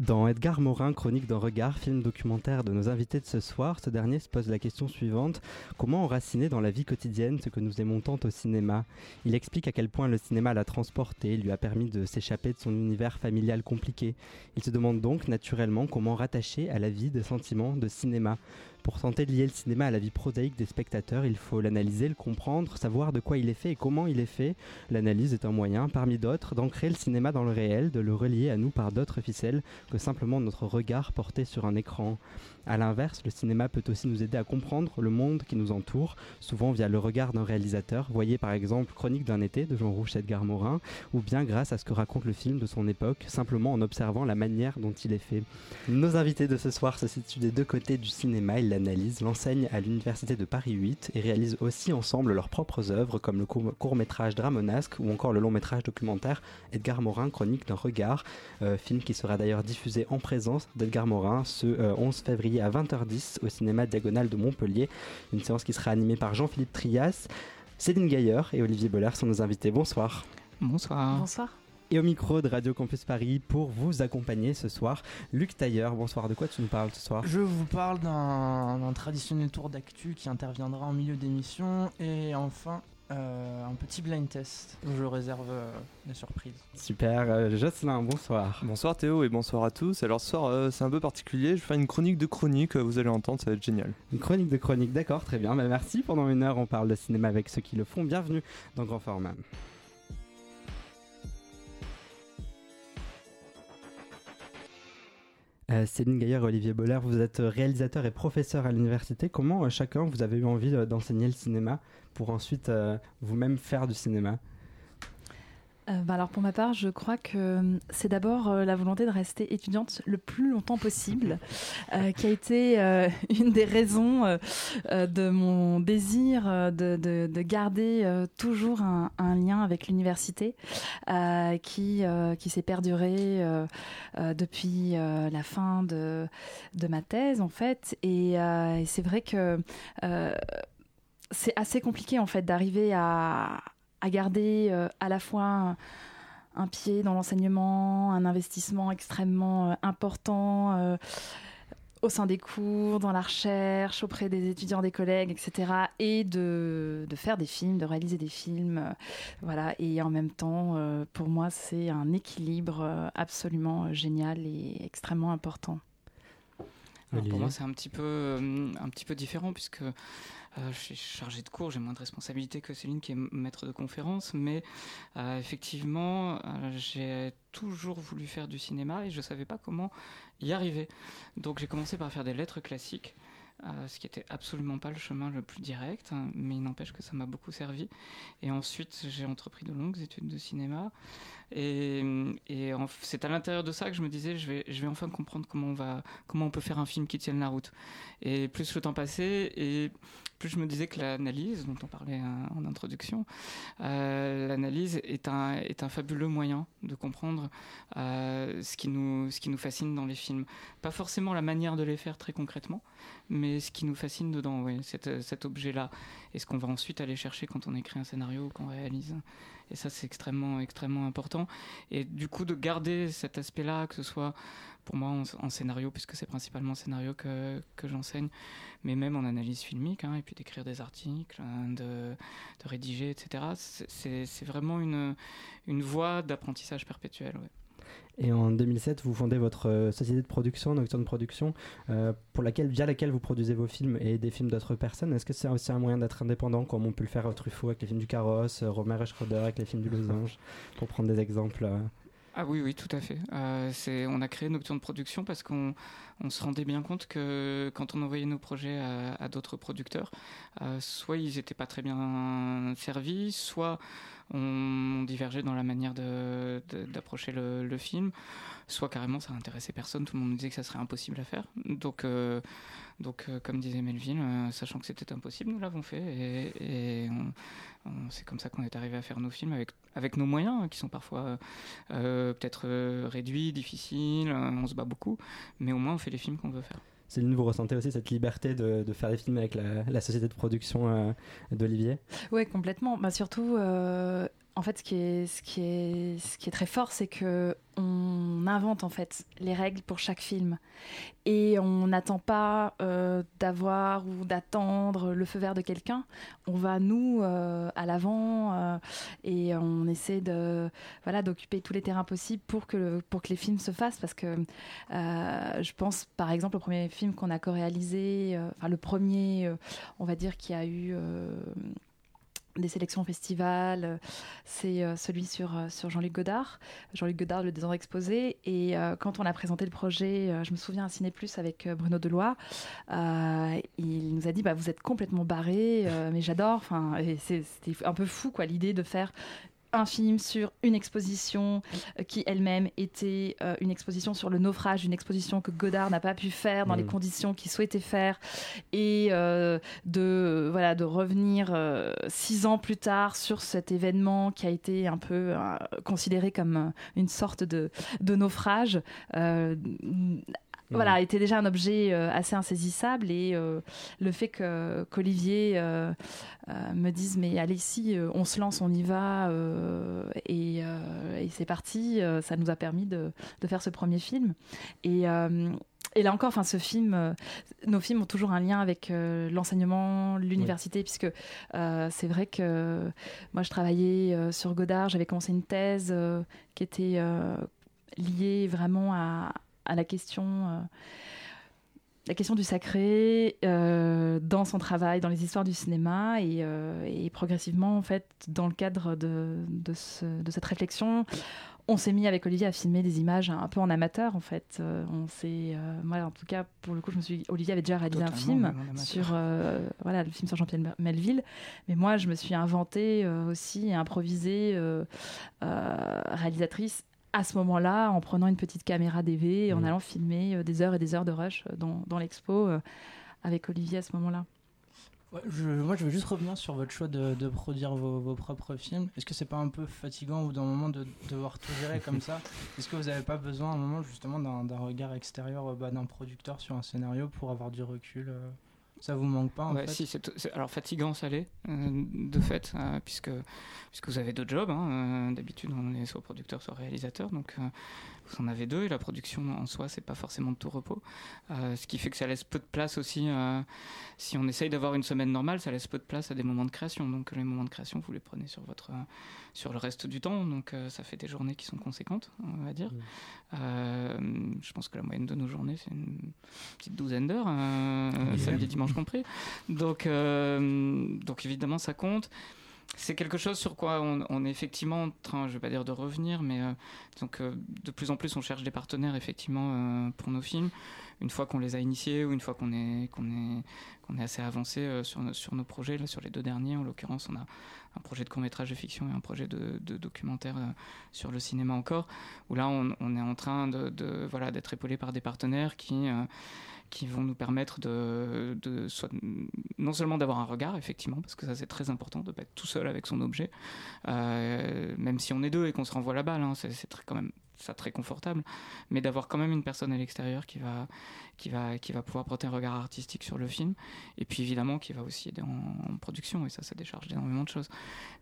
Dans Edgar Morin, Chronique d'un regard, film documentaire de nos invités de ce soir, ce dernier se pose la question suivante comment enraciner dans la vie quotidienne ce que nous aimons tant au cinéma? Il explique à quel point le cinéma l'a transporté, lui a permis de s'échapper de son univers familial compliqué. Il se demande donc naturellement comment rattacher à la vie des sentiments de cinéma. Pour tenter de lier le cinéma à la vie prosaïque des spectateurs, il faut l'analyser, le comprendre, savoir de quoi il est fait et comment il est fait. L'analyse est un moyen, parmi d'autres, d'ancrer le cinéma dans le réel, de le relier à nous par d'autres ficelles que simplement notre regard porté sur un écran. A l'inverse, le cinéma peut aussi nous aider à comprendre le monde qui nous entoure, souvent via le regard d'un réalisateur. Voyez par exemple Chronique d'un été de Jean Rouge Edgar Morin, ou bien grâce à ce que raconte le film de son époque, simplement en observant la manière dont il est fait. Nos invités de ce soir se situent des deux côtés du cinéma, l'analysent, l'enseignent à l'Université de Paris 8 et réalisent aussi ensemble leurs propres œuvres comme le court-métrage Dramonesque ou encore le long-métrage documentaire Edgar Morin, Chronique d'un regard, euh, film qui sera d'ailleurs diffusé en présence d'Edgar Morin ce 11 euh, février à 20h10 au cinéma Diagonale de Montpellier. Une séance qui sera animée par Jean-Philippe Trias, Céline Gaillard et Olivier Boller sont nos invités. Bonsoir. Bonsoir. Bonsoir. Et au micro de Radio Campus Paris pour vous accompagner ce soir, Luc Tailleur. Bonsoir, de quoi tu nous parles ce soir? Je vous parle d'un traditionnel tour d'actu qui interviendra en milieu d'émission et enfin euh, un petit blind test où je réserve euh, des surprises. Super, euh, Jocelyn, bonsoir. Bonsoir Théo et bonsoir à tous. Alors ce soir c'est un peu particulier, je vais faire une chronique de chronique, vous allez entendre, ça va être génial. Une chronique de chronique, d'accord, très bien. Bah, merci, pendant une heure on parle de cinéma avec ceux qui le font. Bienvenue dans Grand Format. Euh, Céline Gaillard Olivier Boller, vous êtes réalisateur et professeur à l'université. Comment euh, chacun vous avez eu envie euh, d'enseigner le cinéma pour ensuite vous-même faire du cinéma? Euh, bah alors pour ma part, je crois que euh, c'est d'abord euh, la volonté de rester étudiante le plus longtemps possible, qui a été une des raisons de mon désir de, de, de garder toujours un, un, lien avec l'université, qui, qui s'est perduré depuis la fin de, de ma thèse en fait. Et, et c'est vrai que c'est assez compliqué en fait d'arriver à à garder euh, à la fois un, pied dans l'enseignement, un investissement extrêmement euh, important euh, au sein des cours, dans la recherche, auprès des étudiants, des collègues, etc. Et de, de faire des films, de réaliser des films. voilà. Et en même temps, pour moi, c'est un équilibre absolument génial et extrêmement important. pour moi, c'est un petit peu, un petit peu différent puisque euh, je suis chargé de cours, j'ai moins de responsabilités que Céline qui est maître de conférence, mais euh, effectivement, euh, j'ai toujours voulu faire du cinéma et je ne savais pas comment y arriver. Donc j'ai commencé par faire des lettres classiques. ce qui était absolument pas le chemin le plus direct, hein, mais il n'empêche que ça m'a beaucoup servi. Et ensuite, j'ai entrepris de longues études de cinéma. Et, c'est à l'intérieur de ça que je me disais, je vais, je vais enfin comprendre comment on, va, comment on peut faire un film qui tienne la route. Et plus le temps passait, et plus je me disais que l'analyse, dont on parlait en introduction, euh, l'analyse est un, est un fabuleux moyen de comprendre euh, ce, qui nous, ce qui nous fascine dans les films. Pas forcément la manière de les faire très concrètement, mais ce qui nous fascine dedans, cet, cet objet-là. Et ce qu'on va ensuite aller chercher quand on écrit un scénario ou qu'on réalise. Et ça, c'est extrêmement, extrêmement important. Et du coup, de garder cet aspect-là, que ce soit pour moi en, scénario, puisque c'est principalement en scénario que, que j'enseigne, mais même en analyse filmique, hein, et puis d'écrire des articles, hein, de, de, rédiger, etc. C'est vraiment une, une voie d'apprentissage perpétuel. Et en 2007, vous fondez votre euh, société de production, Nocturne Production, euh, pour laquelle, via laquelle vous produisez vos films et des films d'autres personnes. Est-ce que c'est aussi un moyen d'être indépendant, comme on peut le faire à Truffaut avec les films du Carrosse, euh, Romer et Schroeder avec les films du Losange, pour prendre des exemples ah oui, oui, tout à fait. c'est, on a créé Nocturne Production parce qu'on on se rendait bien compte que quand on envoyait nos projets à, d'autres producteurs, soit ils n'étaient pas très bien servis, soit on divergeait dans la manière d'approcher de, le, film, soit carrément ça n'intéressait personne, tout le monde nous disait que ça serait impossible à faire. Donc, euh, donc euh, comme disait Melville, euh, sachant que c'était impossible, nous l'avons fait et, c'est comme ça qu'on est arrivé à faire nos films avec, avec nos moyens hein, qui sont parfois peut-être réduits, difficiles, on se bat beaucoup, mais au moins on fait les films qu'on veut faire. Céline, vous ressentez aussi cette liberté de, faire des films avec la, société de production euh, d'Olivier? Oui, complètement. Bah, surtout, euh, en fait, ce qui est, très fort, c'est que on invente en fait les règles pour chaque film et on n'attend pas euh, d'avoir ou d'attendre le feu vert de quelqu'un. On va nous euh, à l'avant euh, et on essaie d'occuper tous les terrains possibles pour que pour que les films se fassent parce que je pense par exemple au premier film qu'on a co-réalisé, enfin le premier, on va dire qui a eu des sélections festivals, euh, c'est euh, celui sur, euh, sur Jean-Luc Godard. Jean-Luc Godard, le désordre exposé. Et quand on a présenté le projet, je me souviens à Ciné Plus avec Bruno Deloy, il nous a dit bah, Vous êtes complètement barré, mais j'adore. Enfin, c'était un peu fou, quoi, l'idée de faire un film sur une exposition euh, qui elle-même était euh, une exposition sur le naufrage, une exposition que Godard n'a pas pu faire dans les mm. conditions qu'il souhaitait faire, et euh, de voilà de revenir six ans plus tard sur cet événement qui a été un peu considéré comme une sorte de, de naufrage voilà, mm. était déjà un objet euh, assez insaisissable et euh, le fait que qu'Olivier euh, me dise mais allez si on se lance, on y va et, et c'est parti, ça nous a permis de, de, faire ce premier film et et là encore, enfin, ce film, nos films ont toujours un lien avec l'enseignement, l'université, puisque c'est vrai que moi, je travaillais sur Godard, j'avais commencé une thèse qui était liée vraiment à, à la question euh, la question du sacré euh, dans son travail, dans les histoires du cinéma euh, et, progressivement, en fait, dans le cadre de, de, cette réflexion, on s'est mis avec Olivier à filmer des images un peu en amateur, en fait. on s'est, moi, en tout cas, pour le coup, je me suis, Olivier avait déjà réalisé un film sur, voilà, le film sur Jean-Pierre Melville, mais moi, je me suis inventée aussi et improvisée réalisatrice à ce moment-là, en prenant une petite caméra DV et en mmh. allant filmer euh, des heures et des heures de rush euh, dans, dans l'expo euh, avec Olivier à ce moment-là. je, moi, je veux juste revenir sur votre choix de, de produire vos, vos, propres films. Est-ce que c'est pas un peu fatigant ou d'un moment de, devoir tout gérer comme ça? Est-ce que vous n'avez pas besoin à un moment justement d'un regard extérieur bah, d'un producteur sur un scénario pour avoir du recul ça vous manque pas en fait si, alors fatigant ça l'est euh, de fait euh, puisque puisque vous avez deux jobs hein, euh, d'habitude on est soit producteur soit réalisateur donc vous en avez deux et la production en soi c'est pas forcément de tout repos ce qui fait que ça laisse peu de place aussi si on essaye d'avoir une semaine normale ça laisse peu de place à des moments de création donc les moments de création vous les prenez sur votre sur le reste du temps donc ça fait des journées qui sont conséquentes on va dire je pense que la moyenne de nos journées c'est une petite douzaine d'heures samedi dimanche compris. Donc, euh, donc évidemment, ça compte. C'est quelque chose sur quoi on, est effectivement en train, je vais pas dire de revenir, mais euh, donc de plus en plus on cherche des partenaires effectivement euh, pour nos films. Une fois qu'on les a initiés ou une fois qu'on est est est assez avancé sur sur nos projets là, sur les deux derniers en l'occurrence, on a un projet de court métrage de fiction et un projet de, documentaire sur le cinéma encore. Où là on, est en train de, de voilà d'être épaulé par des partenaires qui qui vont nous permettre de, non seulement d'avoir un regard, effectivement, parce que ça c'est très important de pas être tout seul avec son objet, euh, même si on est deux et qu'on se renvoie la balle, hein, c'est quand même ça très confortable, mais d'avoir quand même une personne à l'extérieur qui va, qui, va, qui va pouvoir porter un regard artistique sur le film, et puis évidemment qui va aussi aider en, production, et ça, ça décharge énormément de choses.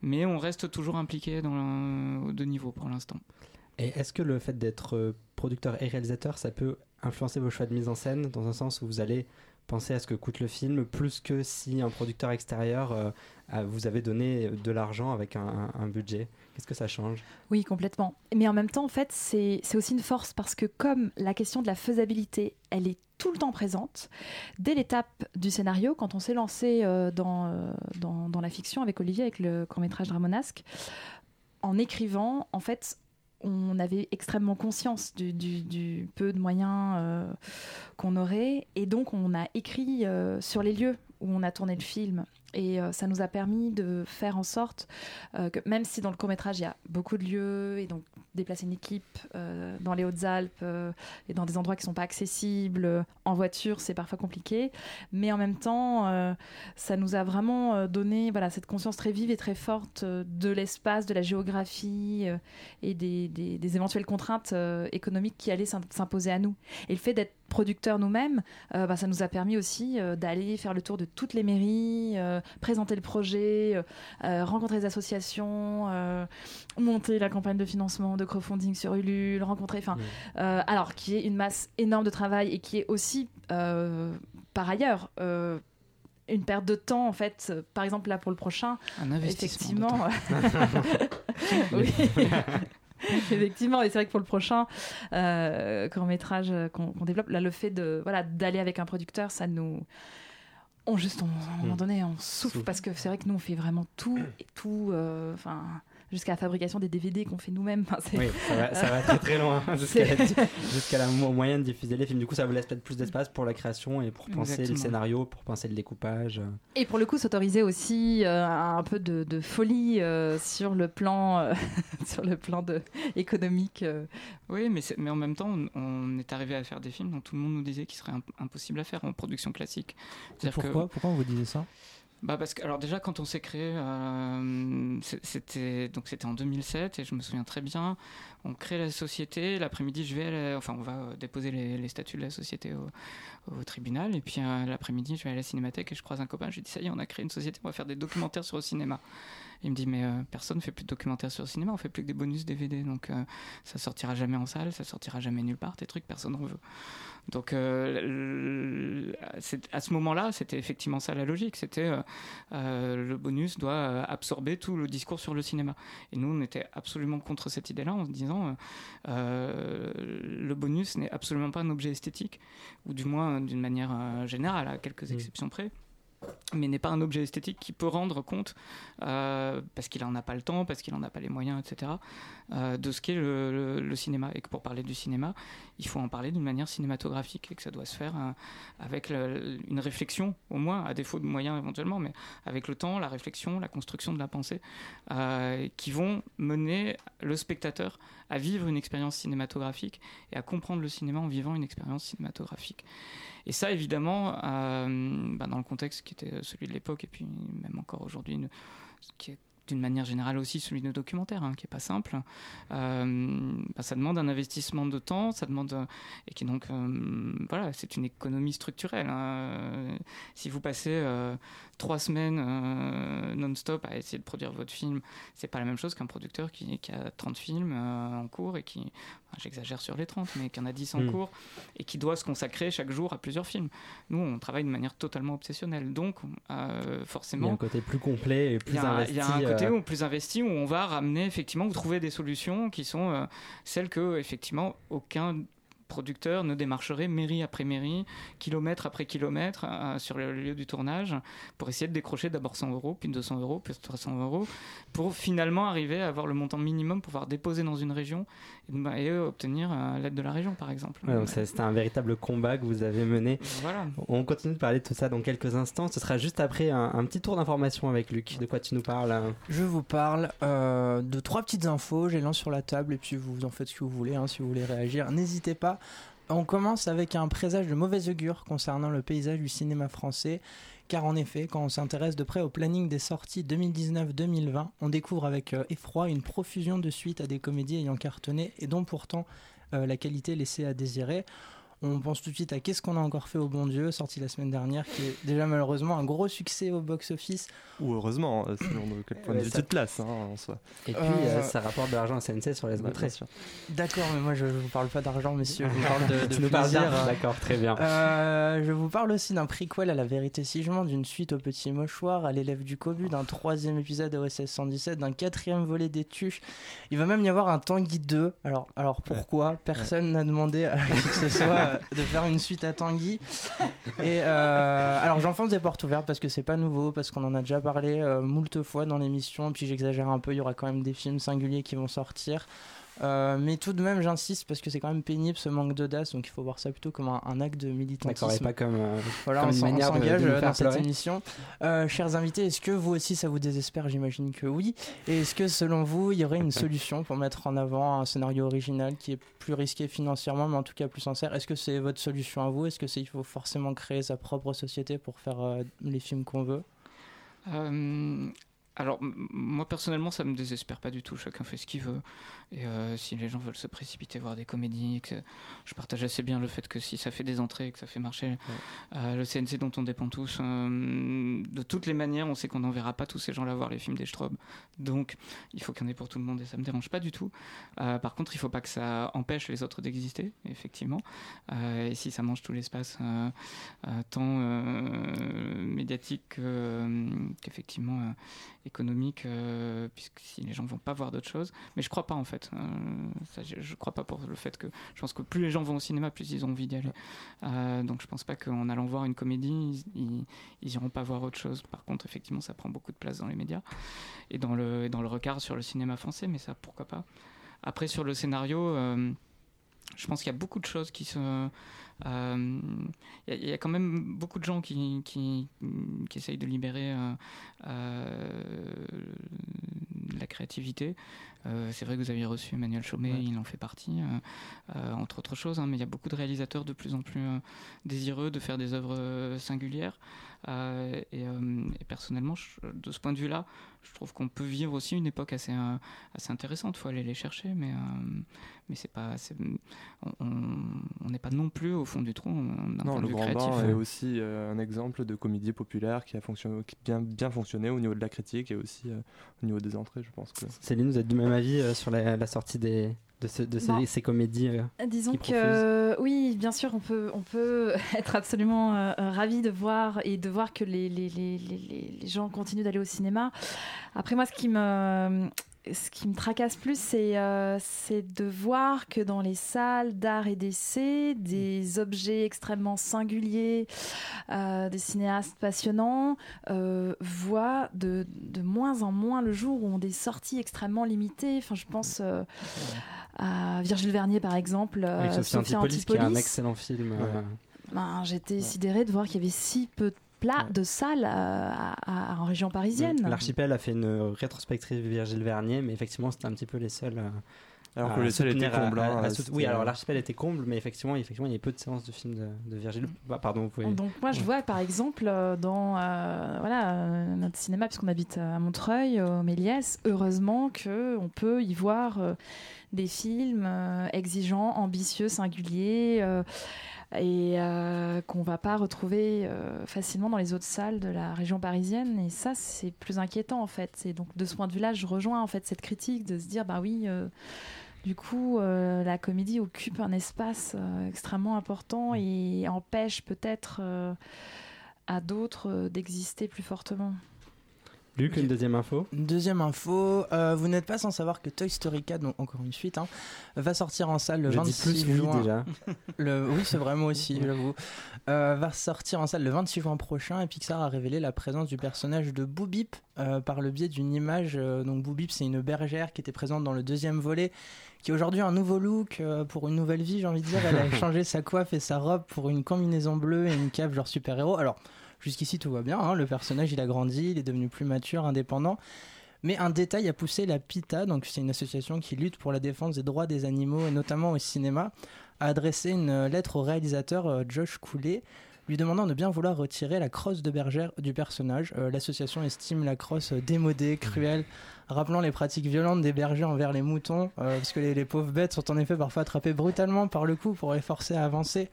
Mais on reste toujours impliqué dans deux niveaux pour l'instant. Et est-ce que le fait d'être euh, producteur et réalisateur, ça peut influencer vos choix de mise en scène dans un sens où vous allez penser à ce que coûte le film plus que si un producteur extérieur euh, vous avait donné de l'argent avec un, budget Qu'est-ce que ça change? Oui, complètement. Mais en même temps, en fait, c'est aussi une force parce que comme la question de la faisabilité, elle est tout le temps présente, dès l'étape du scénario, quand on s'est lancé euh, dans, dans, dans, la fiction avec Olivier, avec le court-métrage Dramonasque, en écrivant, en fait, on avait extrêmement conscience du, peu de moyens euh, qu'on aurait. Et donc on a écrit euh, sur les lieux où on a tourné le film et euh, ça nous a permis de faire en sorte que même si dans le court métrage il y a beaucoup de lieux et donc déplacer une équipe euh, dans les Hautes-Alpes euh, et dans des endroits qui ne sont pas accessibles en voiture, c'est parfois compliqué. Mais en même temps, euh, ça nous a vraiment donné voilà, cette conscience très vive et très forte de l'espace, de la géographie et des, des, éventuelles contraintes économiques qui allaient s'imposer à nous. Et le fait d'être producteurs nous-mêmes, euh, bah, ça nous a permis aussi euh, d'aller faire le tour de toutes les mairies, euh, présenter le projet, rencontrer les associations, monter la campagne de financement, de crowdfunding sur Ulule, rencontrer, enfin, alors qui est une masse énorme de travail et qui est aussi par ailleurs une perte de temps en fait. Par exemple là pour le prochain un investissement effectivement oui Effectivement, et c'est vrai que pour le prochain euh, court métrage qu'on développe, là, le fait de voilà d'aller avec un producteur, ça nous on juste à un moment mm. donné on souffle parce que c'est vrai que nous on fait vraiment tout et tout euh, jusqu'à la fabrication des DVD qu'on fait nous-mêmes. oui, ça va, très très loin, jusqu'à la, moyen de diffuser les films. Du coup, ça vous laisse peut-être plus d'espace pour la création et pour penser le scénario, pour penser le découpage. Et pour le coup, s'autoriser aussi euh, un peu de, folie euh, sur le plan, euh, sur le plan de, économique. Oui, mais, mais en même temps, on, est arrivé à faire des films dont tout le monde nous disait qu'ils seraient impossibles à faire en production classique. Pourquoi, pourquoi vous disiez ça? Bah parce que alors déjà quand on s'est créé, euh, c'était donc c'était en 2007 et je me souviens très bien. On crée la société. L'après-midi, je vais, enfin on va euh, déposer les, statuts de la société au, tribunal et puis euh, l'après-midi, je vais à la cinémathèque et je croise un copain. Je lui dis ça y est, on a créé une société, on va faire des documentaires sur le cinéma. Il me dit mais personne ne fait plus de documentaires sur le cinéma, on fait plus que des bonus DVD, donc ça sortira jamais en salle, ça sortira jamais nulle part, tes trucs, personne n'en veut. Donc euh, à ce moment-là, c'était effectivement ça la logique. C'était euh, euh, le bonus doit absorber tout le discours sur le cinéma. Et nous, on était absolument contre cette idée-là en se disant le bonus n'est absolument pas un objet esthétique, ou du moins d'une manière générale, à quelques mmh. exceptions près mais n'est pas un objet esthétique qui peut rendre compte, euh, parce qu'il n'en a pas le temps, parce qu'il n'en a pas les moyens, etc., euh, de ce qu'est le, cinéma. Et que pour parler du cinéma, il faut en parler d'une manière cinématographique et que ça doit se faire euh, avec une réflexion, au moins, à défaut de moyens éventuellement, mais avec le temps, la réflexion, la construction de la pensée, qui vont mener le spectateur à vivre une expérience cinématographique et à comprendre le cinéma en vivant une expérience cinématographique. Et ça, évidemment, euh, bah, dans le contexte qui était celui de l'époque, et puis même encore aujourd'hui, qui est d'une manière générale aussi celui de documentaire, hein, qui est pas simple. Euh, bah, ça demande un investissement de temps, ça demande et qui donc euh, voilà, c'est une économie structurelle. Hein. Si vous passez trois semaines euh, non-stop à essayer de produire votre film, c'est pas la même chose qu'un producteur qui, a 30 films euh, en cours et qui, j'exagère sur les 30, mais qui en a 10 en cours et qui doit se consacrer chaque jour à plusieurs films. Nous, on travaille de manière totalement obsessionnelle. Donc, euh, forcément. Il y a un côté plus complet et plus investi. Il y a un côté où, plus investi où on va ramener, effectivement, ou trouver des solutions qui sont celles que, effectivement, aucun producteur ne démarcherait mairie après mairie, kilomètre après kilomètre euh, sur le lieu du tournage pour essayer de décrocher d'abord 100 euros, puis 200 euros, puis 300 euros, pour finalement arriver à avoir le montant minimum pour pouvoir déposer dans une région et, obtenir euh, l'aide de la région, par exemple. c'était un véritable combat que vous avez mené. Voilà. On continue de parler de tout ça dans quelques instants. Ce sera juste après un, petit tour d'information avec Luc. De quoi tu nous parles hein Je vous parle euh, de trois petites infos. J'ai lance sur la table et puis vous en faites ce que vous voulez. Hein, si vous voulez réagir, n'hésitez pas. On commence avec un présage de mauvais augure concernant le paysage du cinéma français. Car en effet, quand on s'intéresse de près au planning des sorties 2019-2020, on découvre avec euh, effroi une profusion de suites à des comédies ayant cartonné et dont pourtant euh, la qualité laissée à désirer. On pense tout de suite à Qu'est-ce qu'on a encore fait au bon Dieu, sorti la semaine dernière, qui est déjà malheureusement un gros succès au box-office. Ou heureusement, euh, selon de quel point de vue de place hein, en soi. Et puis, euh, ça rapporte de l'argent à CNC sur les entrées. D'accord, mais moi je ne vous parle pas d'argent, messieurs. Je vous parle de, de plaisir. D'accord, très bien. Euh, je vous parle aussi d'un prequel à la vérité si je mens, d'une suite au petit mouchoir, à l'élève du Cobu, d'un troisième épisode de OSS 117, d'un quatrième volet des Tuches. Il va même y avoir un Tanguy 2. Alors, alors pourquoi? Personne n'a demandé à qui que ce soit de faire une suite à Tanguy. Et euh, alors j'enfonce des portes ouvertes parce que c'est pas nouveau, parce qu'on en a déjà parlé euh, moult fois dans l'émission. Puis j'exagère un peu, il y aura quand même des films singuliers qui vont sortir. Euh, mais tout de même, j'insiste parce que c'est quand même pénible ce manque d'audace, donc il faut voir ça plutôt comme un, acte de militantisme. D'accord, et pas comme, euh, voilà, comme on, s'engage de, dans cette émission. Euh, chers invités, est-ce que vous aussi ça vous désespère? J'imagine que oui. Et est-ce que selon vous, il y aurait une solution pour mettre en avant un scénario original qui est plus risqué financièrement, mais en tout cas plus sincère? Est-ce que c'est votre solution à vous? Est-ce que c'est il faut forcément créer sa propre société pour faire les films qu'on veut? Alors, moi personnellement, ça me désespère pas du tout. Chacun fait ce qu'il veut. Et euh, si les gens veulent se précipiter voir des comédies, que je partage assez bien le fait que si ça fait des entrées, que ça fait marcher euh, le CNC dont on dépend tous, euh, de toutes les manières, on sait qu'on n'enverra pas tous ces gens-là voir les films des Strobe. Donc, il faut qu'il y en ait pour tout le monde et ça me dérange pas du tout. par contre, il faut pas que ça empêche les autres d'exister, effectivement. et si ça mange tout l'espace, tant médiatique qu'effectivement économique, euh, puisque si les gens vont pas voir d'autres choses. Mais je crois pas en fait. Euh, ça, je, crois pas pour le fait que je pense que plus les gens vont au cinéma, plus ils ont envie d'y aller. Euh, donc je pense pas qu'en allant voir une comédie, ils, ils, iront pas voir autre chose. Par contre, effectivement, ça prend beaucoup de place dans les médias et dans le, dans le regard sur le cinéma français, mais ça pourquoi pas. Après sur le scénario, je pense qu'il y a beaucoup de choses qui se il euh, y, a quand même beaucoup de gens qui, essayent de libérer euh, euh, la créativité. C'est vrai que vous aviez reçu Emmanuel Chaumet, il en fait partie, entre autres choses, hein, mais il y a beaucoup de réalisateurs de plus en plus désireux de faire des œuvres singulières. Et, et, personnellement, de ce point de vue-là, je trouve qu'on peut vivre aussi une époque assez, assez intéressante. Il faut aller les chercher, mais mais c'est pas, on n'est pas non plus au fond du trou d'un point de vue créatif. est aussi euh, un exemple de comédie populaire qui a fonctionné, qui bien, bien fonctionné au niveau de la critique et aussi euh, au niveau des entrées, je pense. Que... Céline, vous êtes du même avis euh, sur la, sortie des, de, ces, comédies Disons que oui, bien sûr, on peut, on peut être absolument ravi de voir et de voir que les, les, les, les gens continuent d'aller au cinéma. Après, moi, ce qui me ce qui me tracasse plus, euh, c'est de voir que dans les salles d'art et d'essai, des objets extrêmement singuliers, euh, des cinéastes passionnants, euh, voient de, de, moins en moins le jour, où ont des sorties extrêmement limitées. Enfin, je pense à Virgile Vernier, par exemple, Avec Sophie Antipolis, qui est un excellent film. Ben, J'étais sidérée de voir qu'il y avait si peu de plat de salles euh, en région parisienne. L'archipel a fait une rétrospective Virgile Vernier, mais effectivement, c'était un petit peu les seuls. Euh, alors que les salles étaient combles. Hein, oui, alors l'archipel était comble, mais effectivement, effectivement, il y a peu de séances de films de, Virgile. Bah, pardon, vous pouvez. Donc moi, je vois par exemple euh, dans voilà notre cinéma, puisqu'on habite à Montreuil, au Méliès, heureusement que on peut y voir des films exigeants, ambitieux, singuliers et euh, qu'on va pas retrouver euh, facilement dans les autres salles de la région parisienne. Et ça, c'est plus inquiétant en fait. Et donc de ce point de vue-là, je rejoins en fait cette critique de se dire, bah oui. Euh, du coup, la comédie occupe un espace extrêmement important et empêche peut-être à d'autres d'exister plus fortement. Luc, une deuxième info? Une deuxième info. Euh, vous n'êtes pas sans savoir que Toy Story 4, donc encore une suite, hein, va sortir en salle le 26 juin. déjà. Le, oui, c'est vraiment aussi, j'avoue. Euh, va sortir en salle le 26 juin prochain et Pixar a révélé la présence du personnage de Boobip euh, par le biais d'une image. donc Boobip, c'est une bergère qui était présente dans le deuxième volet qui aujourd'hui a un nouveau look pour une nouvelle vie, j'ai envie de dire. Elle a changé sa coiffe et sa robe pour une combinaison bleue et une cape genre super-héros. Alors, Jusqu'ici, tout va bien. Hein. Le personnage, il a grandi, il est devenu plus mature, indépendant. Mais un détail a poussé la PITA, donc c'est une association qui lutte pour la défense des droits des animaux et notamment au cinéma, à adresser une lettre au réalisateur euh, Josh Coulet lui demandant de bien vouloir retirer la crosse de bergère du personnage. Euh, l'association estime la crosse démodée, cruelle, rappelant les pratiques violentes des bergers envers les moutons, euh, parce que les, les, pauvres bêtes sont en effet parfois attrapées brutalement par le cou pour les forcer à avancer.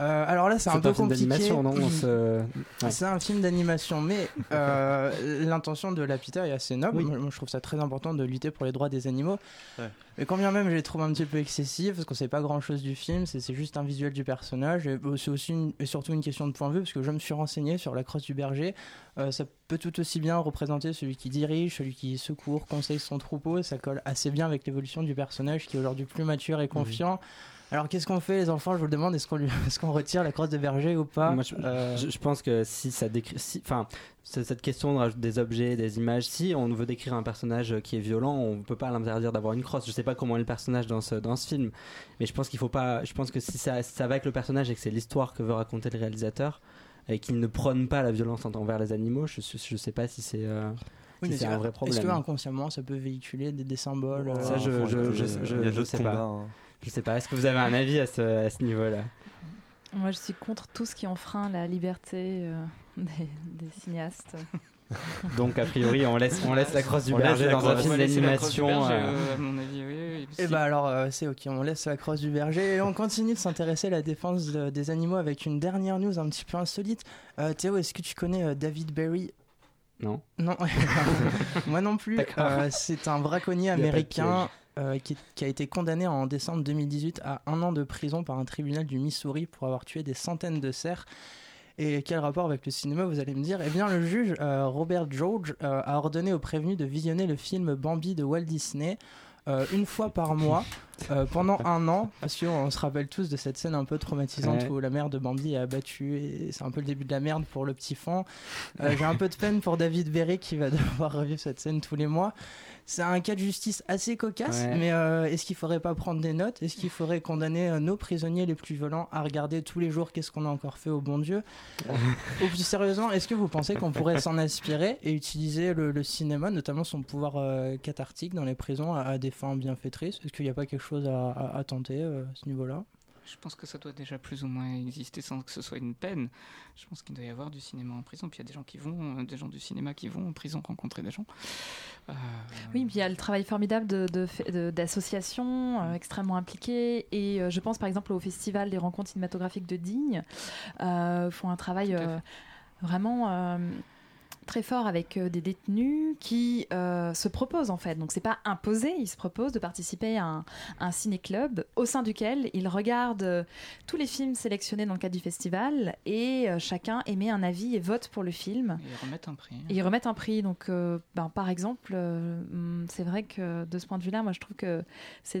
Euh, alors là, c'est un peu compliqué. C'est un film d'animation, mais euh, l'intention de Lapita est assez noble. Moi, je trouve ça très important de lutter pour les droits des animaux. Mais quand bien même, je les trouve un petit peu excessifs parce qu'on sait pas grand chose du film. C'est juste un visuel du personnage. Et c'est aussi et surtout une question de point de vue parce que je me suis renseigné sur la crosse du berger. Euh, ça peut tout aussi bien représenter celui qui dirige, celui qui secourt, conseille son troupeau. Ça colle assez bien avec l'évolution du personnage qui est aujourd'hui plus mature et confiant. Alors qu'est-ce qu'on fait les enfants? Je vous le demande, est-ce qu'on lui... est qu'on retire la crosse de berger ou pas? Euh, je, pense que si ça décrit, enfin cette question de rajouter des objets, des images, si on veut décrire un personnage qui est violent, on ne peut pas l'interdire d'avoir une crosse. Je sais pas comment est le personnage dans ce, dans ce film, mais je pense qu'il faut pas. Je pense que si ça, ça va avec le personnage et que c'est l'histoire que veut raconter le réalisateur et qu'il ne prône pas la violence envers les animaux, je ne sais pas si c'est. Euh, c'est un vrai problème. Est-ce que inconsciemment ça peut véhiculer des, symboles Ça, je, je, je, je, sais pas. Hein. Je sais pas, est-ce que vous avez un avis à ce, à ce niveau-là? Moi, je suis contre tout ce qui enfreint la liberté euh, des, cinéastes. Donc a priori on laisse on laisse la crosse du berger dans un film d'animation. Euh, à mon avis, oui. Et bah alors c'est ok, on laisse la crosse du berger et on continue de s'intéresser à la défense des animaux avec une dernière news un petit peu insolite. Théo, est-ce que tu connais David Berry? Non. Non, moi non plus. c'est un braconnier américain euh, qui, a été condamné en décembre 2018 à un an de prison par un tribunal du Missouri pour avoir tué des centaines de cerfs. Et quel rapport avec le cinéma, vous allez me dire? Eh bien, le juge euh, Robert George euh, a ordonné aux prévenus de visionner le film Bambi de Walt Disney une fois par mois pendant un an, parce qu'on se rappelle tous de cette scène un peu traumatisante où la mère de Bambi est abattue et c'est un peu le début de la merde pour le petit fan. J'ai un peu de peine pour David Berry qui va devoir revivre cette scène tous les mois. C'est un cas de justice assez cocasse, mais euh, est-ce qu'il faudrait pas prendre des notes? Est-ce qu'il faudrait condamner euh, nos prisonniers les plus violents à regarder tous les jours qu'est-ce qu'on a encore fait au bon Dieu? Ou plus sérieusement, est-ce que vous pensez qu'on pourrait s'en inspirer et utiliser le, cinéma, notamment son pouvoir euh, cathartique dans les prisons, à, des fins bienfaitrices? Est-ce qu'il n'y a pas quelque chose à, tenter à ce niveau-là je pense que ça doit déjà plus ou moins exister sans que ce soit une peine. Je pense qu'il doit y avoir du cinéma en prison. Puis il y a des gens qui vont, des gens du cinéma qui vont en prison rencontrer des gens. Euh, oui, puis il y a le travail formidable d'associations de, euh, extrêmement impliquées. Et euh, je pense par exemple au Festival des rencontres cinématographiques de Digne. font un travail vraiment très fort avec euh, des détenus qui euh, se proposent en fait. Donc c'est pas imposé, ils se proposent de participer à un, un ciné-club au sein duquel ils regardent euh, tous les films sélectionnés dans le cadre du festival et chacun émet un avis et vote pour le film. Et ils remettent un prix. Et ils remettent un prix. Donc ben, par exemple, mm, c'est vrai que de ce point de vue-là, moi je trouve que c'est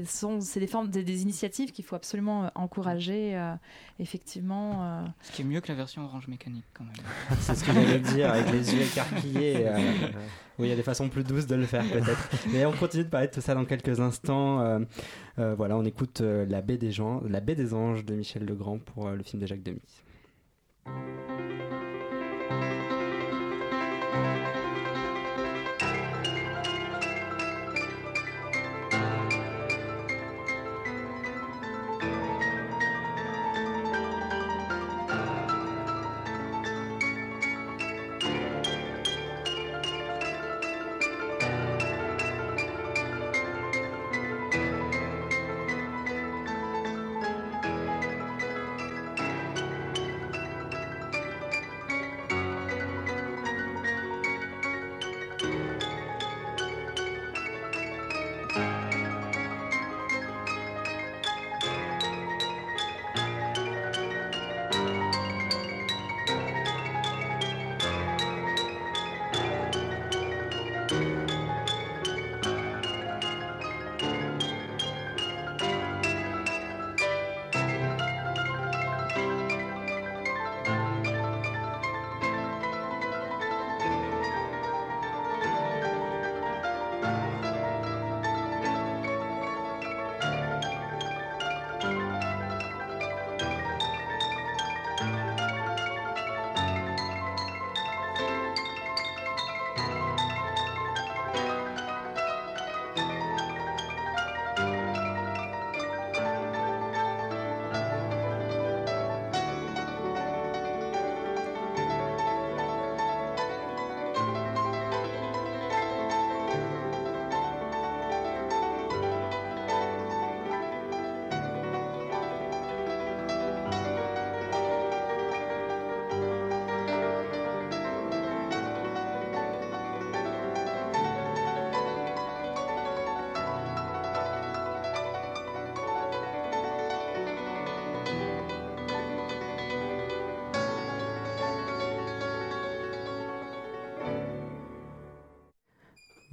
des formes, des, des initiatives qu'il faut absolument encourager effectivement. Ce qui est mieux que la version orange mécanique quand même. c'est ce que j'allais dire avec les yeux écarquillé. Euh, oui, il y a des façons plus douces de le faire peut-être. Mais on continue de parler de tout ça dans quelques instants. Euh, euh, voilà, on écoute la, baie des gens, la baie des anges de Michel Legrand pour le film de Jacques Demy.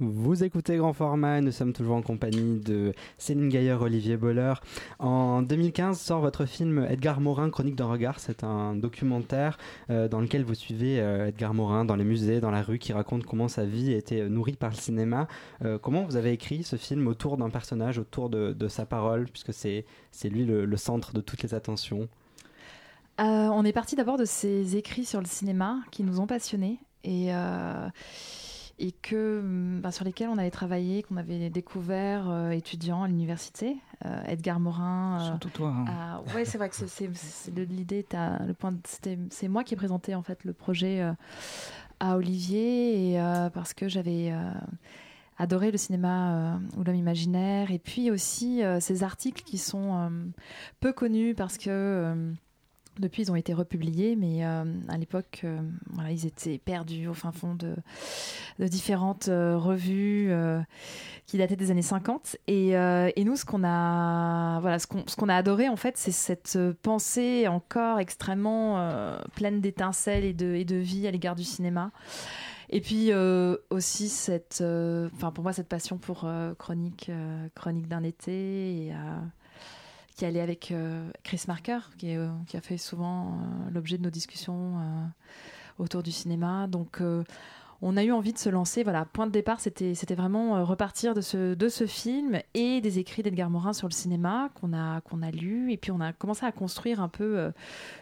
Vous écoutez Grand Format, nous sommes toujours en compagnie de Céline Gaillard, Olivier Boller. En 2015 sort votre film Edgar Morin, Chronique d'un regard. C'est un documentaire euh, dans lequel vous suivez euh, Edgar Morin dans les musées, dans la rue, qui raconte comment sa vie était nourrie par le cinéma. Euh, comment vous avez écrit ce film autour d'un personnage, autour de, sa parole, puisque c'est lui le, centre de toutes les attentions? On est parti d'abord de ses écrits sur le cinéma qui nous ont passionnés. Et et que, mm, bah, sur lesquels on avait travaillé, qu'on avait découvert euh, étudiant à l'université. Euh, Edgar Morin. Euh, Surtout toi. Hein. Ouais, c'est vrai que c'est l'idée. Le point, c'est moi qui ai présenté en fait le projet à Olivier et, parce que j'avais adoré le cinéma ou l'homme imaginaire et puis aussi ces articles qui sont peu connus parce que depuis, ils ont été republiés, mais euh, à l'époque, euh, voilà, ils étaient perdus au fin fond de, différentes euh, revues qui dataient des années 50. Et, nous, ce qu'on a, voilà, ce qu'on a adoré, en fait, c'est cette pensée encore extrêmement pleine d'étincelles et de, et de vie à l'égard du cinéma. Et puis aussi cette, enfin pour moi cette passion pour chronique, chronique d'un été et qui allait avec euh, Chris Marker, qui, euh, qui, a fait souvent euh, l'objet de nos discussions autour du cinéma. Donc, on a eu envie de se lancer. Voilà, point de départ, c'était vraiment repartir de ce, de ce film et des écrits d'Edgar Morin sur le cinéma qu'on a, qu'on a lu. Et puis, on a commencé à construire un peu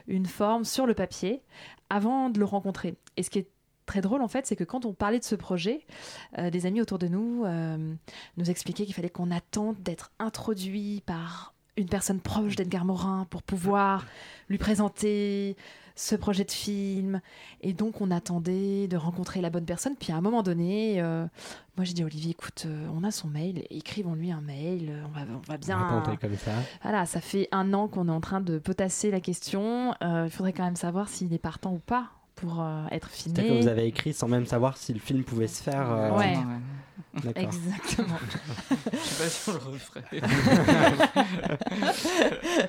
une forme sur le papier avant de le rencontrer. Et ce qui est très drôle en fait, c'est que quand on parlait de ce projet, des amis autour de nous nous expliquaient qu'il fallait qu'on attende d'être introduit par une personne proche d'Edgar Morin pour pouvoir lui présenter ce projet de film. Et donc, on attendait de rencontrer la bonne personne. Puis, à un moment donné, euh, moi, j'ai dit Olivier, écoute, euh, on a son mail, écrivons-lui un mail. On va, on va bien. comme ça. Voilà, ça fait un an qu'on est en train de potasser la question. Euh, il faudrait quand même savoir s'il est partant ou pas pour être filmé. C'est-à-dire que vous avez écrit sans même savoir si le film pouvait se faire. Ouais. Exactement. Je sais pas si on le referait.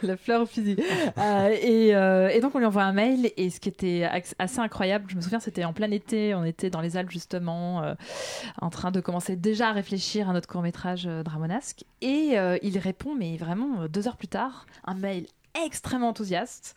La fleur au fusil. Euh, et, euh, et, donc on lui envoie un mail et ce qui était assez incroyable, je me souviens c'était en plein été, on était dans les Alpes justement, euh, en train de commencer déjà à réfléchir à notre court métrage Dramonesque et il répond mais vraiment deux heures plus tard, un mail extrêmement enthousiaste.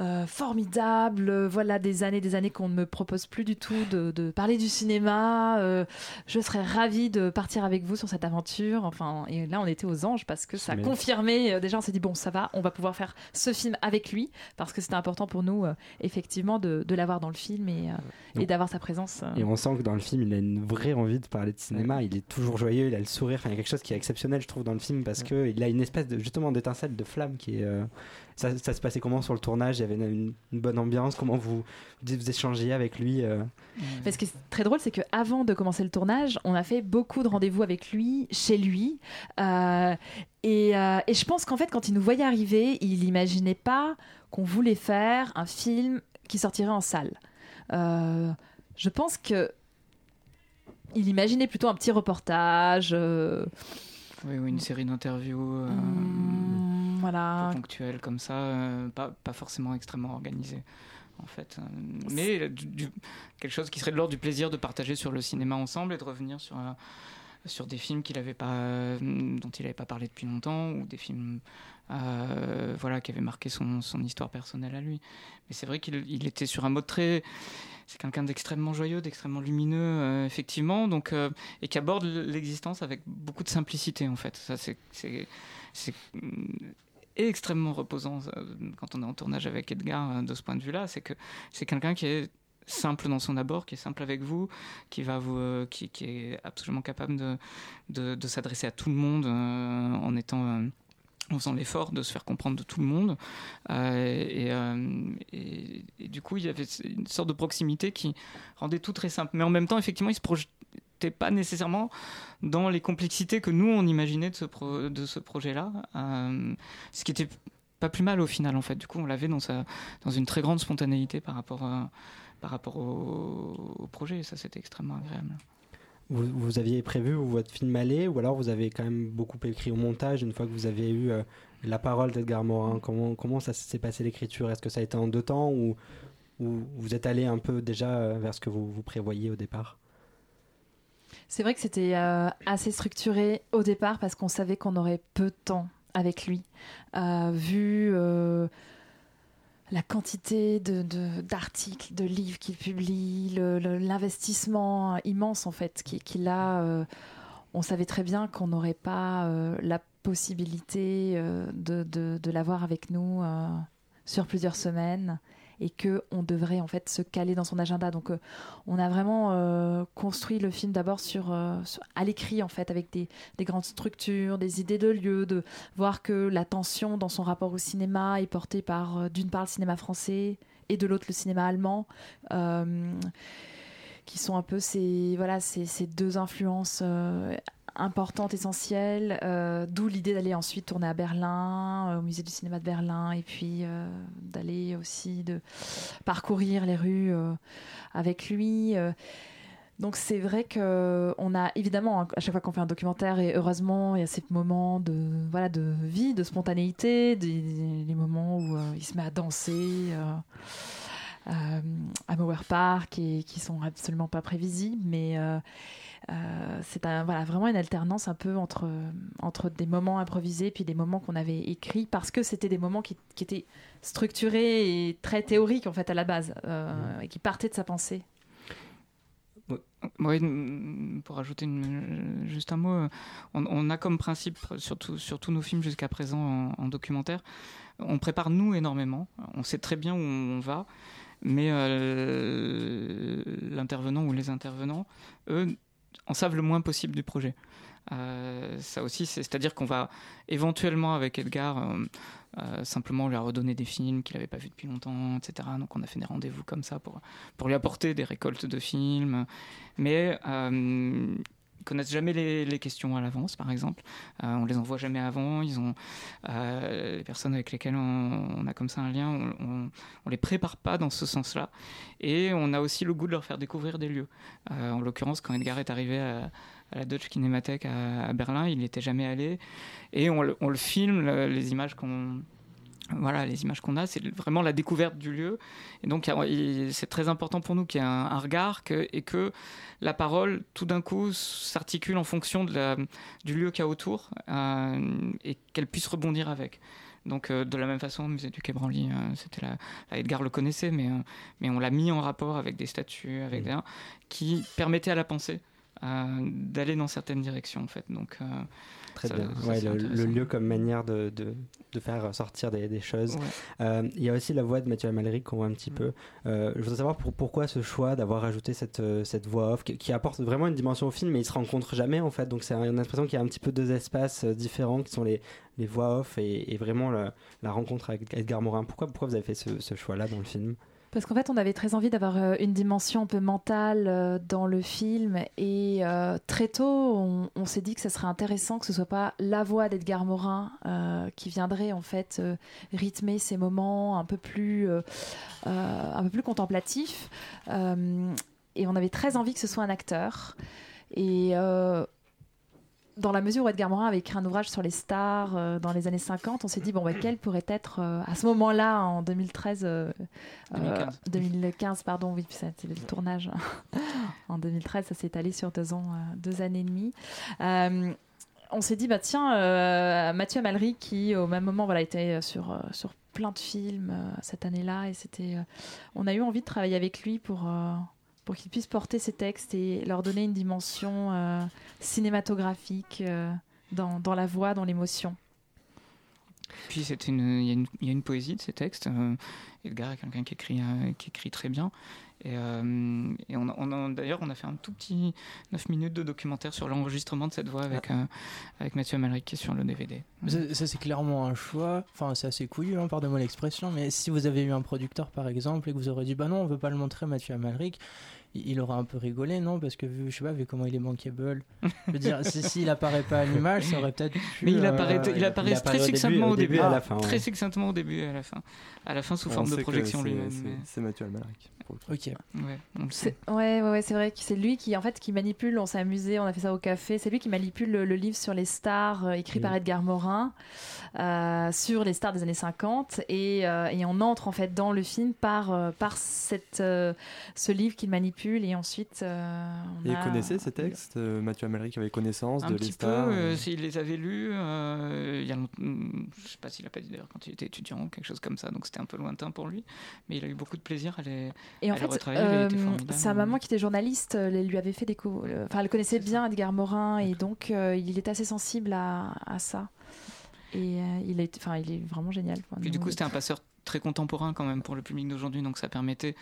Euh, formidable. Euh, voilà des années, des années qu'on ne me propose plus du tout de, parler du cinéma. Euh, je serais ravie de partir avec vous sur cette aventure. Enfin, et là, on était aux anges parce que ça a confirmé. déjà, on s'est dit bon, ça va, on va pouvoir faire ce film avec lui parce que c'était important pour nous, effectivement, de, l'avoir dans le film et, et d'avoir sa présence. Et on sent que dans le film, il a une vraie envie de parler de cinéma. Il est toujours joyeux, il a le sourire. Enfin, il y a quelque chose qui est exceptionnel, je trouve, dans le film parce que il a une espèce de justement d'étincelle de flamme qui est ça, se passait comment sur le tournage? Il y avait une, bonne ambiance? Comment vous, vous échangiez avec lui euh? Ce qui est très drôle, c'est qu'avant de commencer le tournage, on a fait beaucoup de rendez-vous avec lui, chez lui. Euh, et, euh, et, je pense qu'en fait, quand il nous voyait arriver, il n'imaginait pas qu'on voulait faire un film qui sortirait en salle. je pense que il imaginait plutôt un petit reportage. Oui, ou une série d'interviews. Mmh voilà. ponctuel comme ça, euh, pas, pas forcément extrêmement organisé en fait. Euh, mais du, quelque chose qui serait de l'ordre du plaisir de partager sur le cinéma ensemble et de revenir sur, euh, sur des films qu'il avait pas, dont il n'avait pas parlé depuis longtemps ou des films voilà, qui avaient marqué son, son, histoire personnelle à lui. Mais c'est vrai qu'il était sur un mode très. C'est quelqu'un d'extrêmement joyeux, d'extrêmement lumineux, effectivement, donc, et qui aborde l'existence avec beaucoup de simplicité, en fait. Ça, c'est extrêmement reposant euh, quand on est en tournage avec Edgar euh, de ce point de vue-là, c'est que c'est quelqu'un qui est simple dans son abord, qui est simple avec vous, qui va vous, euh, qui, est absolument capable de, de, s'adresser à tout le monde en étant en faisant l'effort de se faire comprendre de tout le monde. et, et, du coup, il y avait une sorte de proximité qui rendait tout très simple. Mais en même temps, effectivement, il se projetait pas nécessairement dans les complexités que nous on imaginait de ce, de ce projet-là, euh, ce qui était pas plus mal au final en fait. Du coup, on l'avait dans, sa, dans une très grande spontanéité par rapport, à, par rapport au, projet, et ça c'était extrêmement agréable. Vous, vous, aviez prévu où votre film allait, ou alors vous avez quand même beaucoup écrit au montage une fois que vous avez eu euh, la parole d'Edgar Morin? Comment, comment ça s'est passé l'écriture? Est-ce que ça a été en deux temps ou, ou vous êtes allé un peu déjà euh, vers ce que vous, vous prévoyiez au départ? C'est vrai que c'était euh, assez structuré au départ parce qu'on savait qu'on aurait peu de temps avec lui, euh, vu euh, la quantité d'articles, de, livres qu'il publie, l'investissement immense en fait qu'il a. on savait très bien qu'on n'aurait pas la possibilité de, de l'avoir avec nous sur plusieurs semaines et que on devrait en fait se caler dans son agenda. Donc euh, on a vraiment euh, construit le film d'abord euh, sur, à l'écrit en fait avec des, des, grandes structures, des idées de lieux, de voir que la tension dans son rapport au cinéma est portée par d'une part le cinéma français et de l'autre le cinéma allemand qui sont un peu ces, voilà, ces deux influences importante, essentielle, euh, d'où l'idée d'aller ensuite tourner à Berlin, euh, au musée du cinéma de Berlin, et puis euh, d'aller aussi de parcourir les rues avec lui. Donc c'est vrai que on a évidemment à chaque fois qu'on fait un documentaire et heureusement il y a ces moments de voilà de vie, de spontanéité, des, moments où il se met à danser à Mower Park et qui sont absolument pas prévisibles, mais euh, c'est voilà, vraiment une alternance un peu entre, entre des moments improvisés puis des moments qu'on avait écrits parce que c'était des moments qui, qui, étaient structurés et très théoriques en fait à la base euh, et qui partaient de sa pensée. Oui, pour ajouter juste un mot, on, a comme principe, surtout sur tous nos films jusqu'à présent en, documentaire, on prépare nous énormément, on sait très bien où on va, mais euh, l'intervenant ou les intervenants, eux, en savent le moins possible du projet. Euh, ça aussi, c'est-à-dire qu'on va éventuellement avec Edgar euh, euh, simplement lui redonner des films qu'il n'avait pas vus depuis longtemps, etc. Donc on a fait des rendez-vous comme ça pour, pour lui apporter des récoltes de films. Mais connaissent jamais les, questions à l'avance, par exemple. Euh, on les envoie jamais avant. Ils ont euh, les personnes avec lesquelles on, a comme ça un lien, on, on, les prépare pas dans ce sens-là. Et on a aussi le goût de leur faire découvrir des lieux. Euh, en l'occurrence, quand Edgar est arrivé à, la Deutsche Kinemathek à, Berlin, il n'était jamais allé. Et on le filme, les images qu'on voilà, les images qu'on a, c'est vraiment la découverte du lieu. Et donc, c'est très important pour nous qu'il y ait un, regard et que la parole, tout d'un coup, s'articule en fonction du lieu qu'il y a autour euh, et qu'elle puisse rebondir avec. Donc, euh, de la même façon, le musée du Quai Branly, euh, c'était Edgar le connaissait, mais, on l'a mis en rapport avec des statues, avec des, qui permettaient à la pensée d'aller dans certaines directions, en fait. Donc, Très bien. ouais, le, lieu comme manière de, de, de faire sortir des, des choses. Euh, il y a aussi la voix de Mathieu Amalric qu'on voit un petit mm. peu. Euh, je voudrais savoir pour, pourquoi ce choix d'avoir ajouté cette, euh, cette voix off qui, apporte vraiment une dimension au film, mais ils se rencontrent jamais en fait. Donc c'est une impression qu'il y a un petit peu deux espaces différents qui sont les, les voix off et, et vraiment la, la, rencontre avec Edgar Morin. Pourquoi, pourquoi vous avez fait ce, ce choix-là dans le film? Parce qu'en fait, on avait très envie d'avoir euh, une dimension un peu mentale euh, dans le film. Et euh, très tôt, on, s'est dit que ce serait intéressant que ce soit pas la voix d'Edgar Morin qui viendrait en fait rythmer ces moments un peu plus, un peu plus contemplatifs. et on avait très envie que ce soit un acteur. Dans la mesure où Edgar Morin avait écrit un ouvrage sur les stars euh, dans les années 50, on s'est dit, bon, bah, quel pourrait être, euh, à ce moment-là, en 2013, 2015. 2015. pardon, oui, c'était le tournage en 2013, ça s'est allé sur deux ans, euh, deux années et demie. on s'est dit, bah, tiens, Mathieu Amalric, qui au même moment voilà, était sur, sur plein de films cette année-là, et c'était, on a eu envie de travailler avec lui pour pour qu'ils puissent porter ces textes et leur donner une dimension euh, cinématographique euh, dans, dans, la voix, dans l'émotion. Puis il y, y, a une poésie de ces textes. Euh, Edgar est quelqu'un qui écrit, qui écrit très bien. Et, et on, on d'ailleurs, on a fait un tout petit 9 minutes de documentaire sur l'enregistrement de cette voix avec, avec Mathieu Amalric qui est sur le DVD. Ça, c'est clairement un choix. Enfin, c'est assez couillu, hein, pardonnez-moi l'expression. Mais si vous avez eu un producteur, par exemple, et que vous aurez dit, bah non, on veut pas le montrer, Mathieu Amalric, il aurait un peu rigolé, non Parce que vu, je sais pas, vu comment il est bankable. Je veux dire, s'il si, apparaît pas à l'image, ça aurait peut-être Mais il apparaît, euh, il apparaît très succinctement au début, et à la fin. Très succinctement au début et à la fin. À la fin, sous forme de projection lui-même. C'est Mathieu Almalric. Ok. Ouais, c'est ouais, ouais, c'est vrai que c'est lui qui, en fait, qui manipule. On s'est amusé, on a fait ça au café. C'est lui qui manipule le, livre sur les stars euh, écrit par Edgar Morin euh, sur les stars des années 50 et, et, on entre en fait dans le film par par cette ce livre qu'il manipule et ensuite. Euh, il connaissait ces textes euh, Mathieu Amalric avait connaissance de les stars peu, euh, il les avait lus. il y a, je sais pas s'il a pas dit d'ailleurs quand il était étudiant, quelque chose comme ça, donc c'était un peu lointain pour lui. Mais il a eu beaucoup de plaisir à les, et en fait, Sa maman qui était journaliste lui avait fait des coups. Enfin, elle connaissait bien Edgar Morin et donc il était assez sensible à, à ça. Et il, est, il est vraiment génial. Et du coup, c'était un passeur très contemporain quand même pour le public d'aujourd'hui, donc ça permettait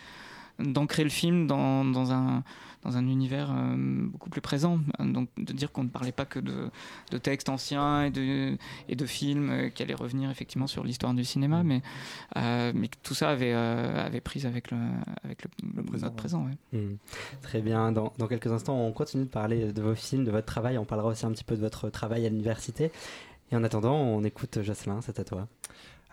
d'ancrer le film dans, dans, un, dans un univers euh, beaucoup plus présent. Donc de dire qu'on ne parlait pas que de, de textes anciens et de, et de films euh, qui allaient revenir effectivement sur l'histoire du cinéma, mais, euh, mais que tout ça avait, avait prise avec le, avec le, présent, notre présent. Mmh. Très bien. Dans, dans quelques instants, on continue de parler de vos films, de votre travail. On parlera aussi un petit peu de votre travail à l'université. Et en attendant, on écoute Jocelyn, c'est à toi.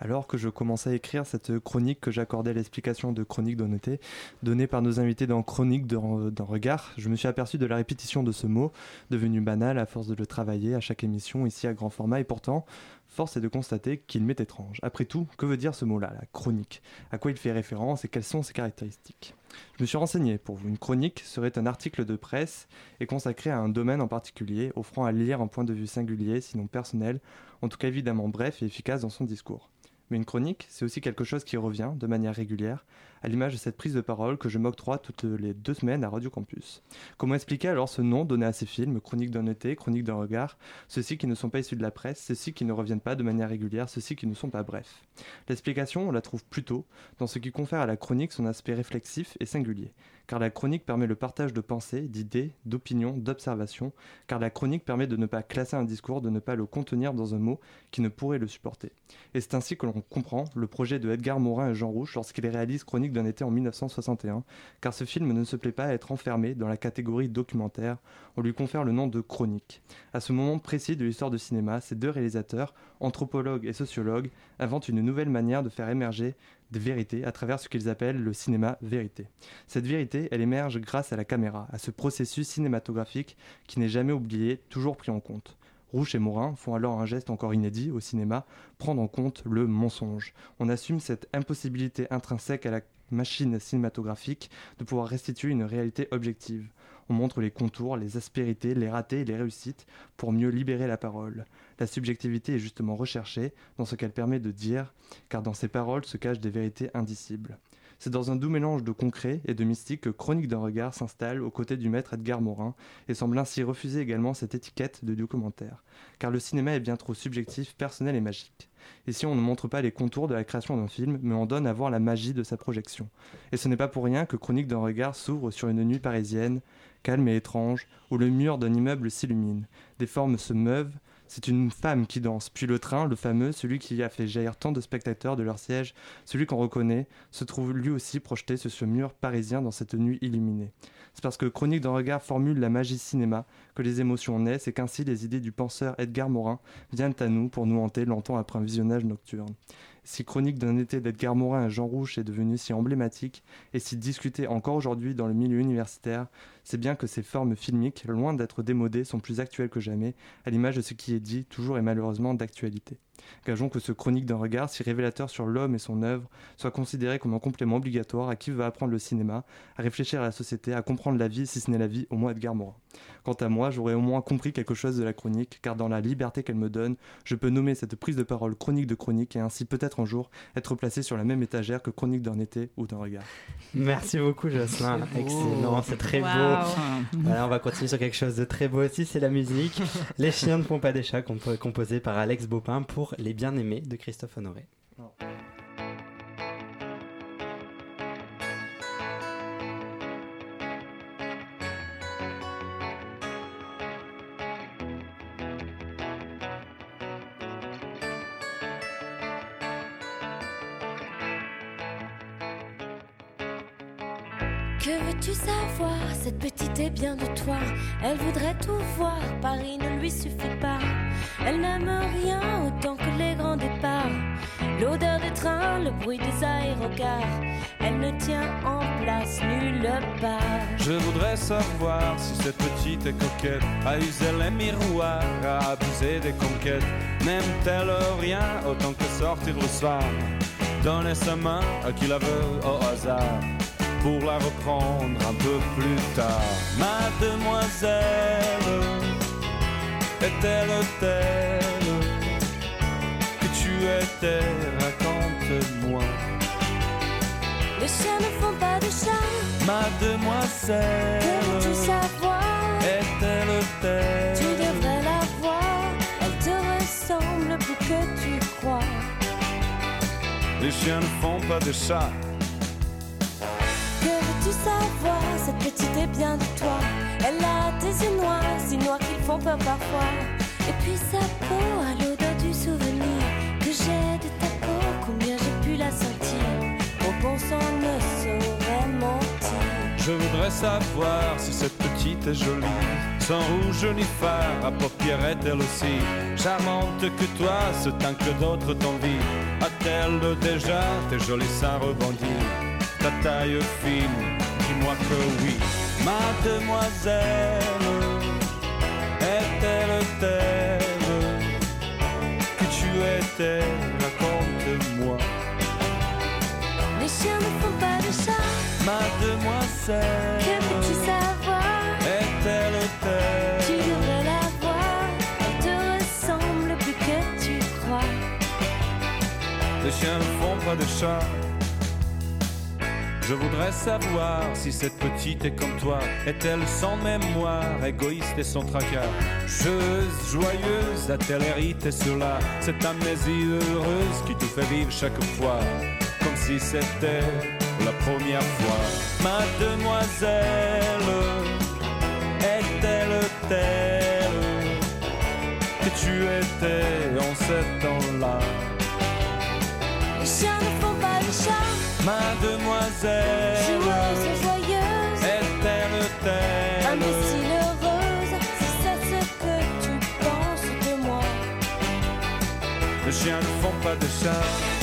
Alors que je commençais à écrire cette chronique que j'accordais l'explication de chronique d'honnêteté donnée par nos invités dans Chronique d'un regard, je me suis aperçu de la répétition de ce mot, devenu banal à force de le travailler à chaque émission ici à grand format, et pourtant, force est de constater qu'il m'est étrange. Après tout, que veut dire ce mot-là, la chronique? À quoi il fait référence et quelles sont ses caractéristiques? Je me suis renseigné pour vous. Une chronique serait un article de presse et consacré à un domaine en particulier, offrant à lire un point de vue singulier, sinon personnel, en tout cas évidemment bref et efficace dans son discours. Mais une chronique, c'est aussi quelque chose qui revient de manière régulière, à l'image de cette prise de parole que je m'octroie toutes les deux semaines à Radio Campus. Comment expliquer alors ce nom donné à ces films, Chronique d'un été, Chronique d'un regard, ceux-ci qui ne sont pas issus de la presse, ceux-ci qui ne reviennent pas de manière régulière, ceux-ci qui ne sont pas brefs? L'explication, on la trouve plutôt dans ce qui confère à la chronique son aspect réflexif et singulier car la chronique permet le partage de pensées, d'idées, d'opinions, d'observations, car la chronique permet de ne pas classer un discours, de ne pas le contenir dans un mot qui ne pourrait le supporter. Et c'est ainsi que l'on comprend le projet de Edgar Morin et Jean Rouge lorsqu'ils réalisent Chronique d'un été en 1961, car ce film ne se plaît pas à être enfermé dans la catégorie documentaire, on lui confère le nom de chronique. À ce moment précis de l'histoire du cinéma, ces deux réalisateurs, anthropologues et sociologues, inventent une nouvelle manière de faire émerger de vérité à travers ce qu'ils appellent le cinéma vérité. Cette vérité, elle émerge grâce à la caméra, à ce processus cinématographique qui n'est jamais oublié, toujours pris en compte. Rouge et Morin font alors un geste encore inédit au cinéma, prendre en compte le mensonge. On assume cette impossibilité intrinsèque à la machine cinématographique de pouvoir restituer une réalité objective. On montre les contours, les aspérités, les ratés et les réussites pour mieux libérer la parole. La subjectivité est justement recherchée dans ce qu'elle permet de dire, car dans ces paroles se cachent des vérités indicibles. C'est dans un doux mélange de concret et de mystique que Chronique d'un regard s'installe aux côtés du maître Edgar Morin et semble ainsi refuser également cette étiquette de documentaire. Car le cinéma est bien trop subjectif, personnel et magique. Ici, on ne montre pas les contours de la création d'un film, mais on donne à voir la magie de sa projection. Et ce n'est pas pour rien que Chronique d'un regard s'ouvre sur une nuit parisienne, calme et étrange, où le mur d'un immeuble s'illumine. Des formes se meuvent, c'est une femme qui danse. Puis le train, le fameux, celui qui a fait jaillir tant de spectateurs de leur siège, celui qu'on reconnaît, se trouve lui aussi projeté sur ce mur parisien dans cette nuit illuminée. C'est parce que Chronique d'un regard formule la magie cinéma que les émotions naissent et qu'ainsi les idées du penseur Edgar Morin viennent à nous pour nous hanter longtemps après un visionnage nocturne. Si Chronique d'un été d'Edgar Morin à Jean Rouge est devenu si emblématique et si discuté encore aujourd'hui dans le milieu universitaire, c'est bien que ces formes filmiques, loin d'être démodées, sont plus actuelles que jamais, à l'image de ce qui est dit, toujours et malheureusement d'actualité. Gageons que ce chronique d'un regard, si révélateur sur l'homme et son œuvre, soit considéré comme un complément obligatoire à qui veut apprendre le cinéma, à réfléchir à la société, à comprendre la vie, si ce n'est la vie, au moins Edgar Morin. Quant à moi, j'aurais au moins compris quelque chose de la chronique, car dans la liberté qu'elle me donne, je peux nommer cette prise de parole chronique de chronique et ainsi peut-être un jour être placé sur la même étagère que chronique d'un été ou d'un regard. Merci beaucoup Jocelyn, excellent, c'est très beau. Voilà, on va continuer sur quelque chose de très beau aussi, c'est la musique. Les chiens ne font pas des chats, composé par Alex Bopin pour Les Bien-Aimés de Christophe Honoré. L'odeur des trains, le bruit des aérogars. Elle ne tient en place nulle part. Je voudrais savoir si cette petite est coquette, à user les miroirs, à abuser des conquêtes. N'aime-t-elle rien autant que sortir le soir? Donner sa main à qui la veut au hasard pour la reprendre un peu plus tard? Mademoiselle, est-elle telle? Tu Raconte-moi. Les chats ne font pas de chat. Mademoiselle, que veux-tu savoir Est-elle telle? Tu devrais la voir. Elle te ressemble plus que Les chiens ne font pas de chat. Que veux-tu savoir Cette petite est bien de toi. Elle a des yeux noirs, si noirs qu'ils font peur parfois. Et puis sa peau a l'odeur Je voudrais savoir si cette petite est jolie. Sans rouge ni phare, à paupières est-elle aussi charmante que toi, ce temps que d'autres t'envient A-t-elle déjà tes jolis seins rebondis Ta taille fine, dis-moi que oui. Mademoiselle, est-elle telle que tu étais? Chiens ne font pas de chat. Mademoiselle, Que veux-tu savoir? est-elle Tu telle devrais la voir. Elle te ressemble plus que tu crois. Les chiens ne font pas de chat. Je voudrais savoir si cette petite est comme toi. Est-elle sans mémoire, égoïste et sans tracas? Jeuse, joyeuse, a-t-elle hérité sur la Cette amnésie heureuse qui te fait vivre chaque fois si c'était la première fois. Mademoiselle, est-elle telle que tu étais en ce temps-là? Les chiens ne font pas de chat. Mademoiselle, Joueuse et joyeuse. est-elle telle? Imbécile heureuse. Si c'est ce que tu penses de moi. Les chiens ne font pas de chat.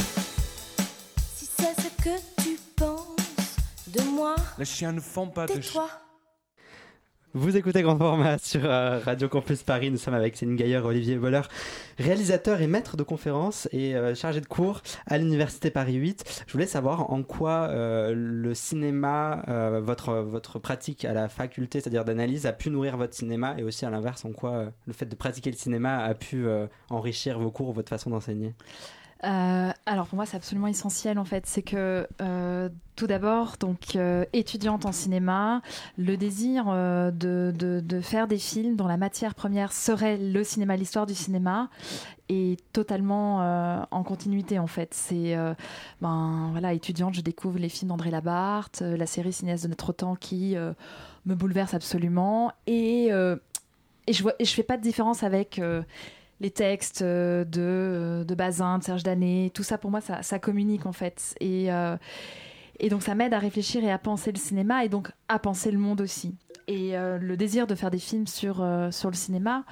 Les chiens ne font pas de. Tais-toi. Vous écoutez Grand Format sur euh, Radio Campus Paris. Nous sommes avec Céline Gaillard, Olivier Boller, réalisateur et maître de conférences et euh, chargé de cours à l'Université Paris 8. Je voulais savoir en quoi euh, le cinéma, euh, votre, votre pratique à la faculté, c'est-à-dire d'analyse, a pu nourrir votre cinéma et aussi à l'inverse, en quoi euh, le fait de pratiquer le cinéma a pu euh, enrichir vos cours, votre façon d'enseigner? Euh, alors pour moi c'est absolument essentiel en fait, c'est que euh, tout d'abord donc euh, étudiante en cinéma, le désir de, de, faire des films dont la matière première serait le cinéma, l'histoire du cinéma est totalement en continuité en fait. C'est ben voilà étudiante, je découvre les films d'André Labarthe, la série cinéaste de notre temps qui me bouleverse absolument et et je vois et je fais pas de différence avec les textes euh, de, euh, de Bazin, de Serge Danet, tout ça pour moi ça, ça communique en fait. Et, euh, et donc ça m'aide à réfléchir et à penser le cinéma et donc à penser le monde aussi. Et le désir de faire des films sur, sur le cinéma,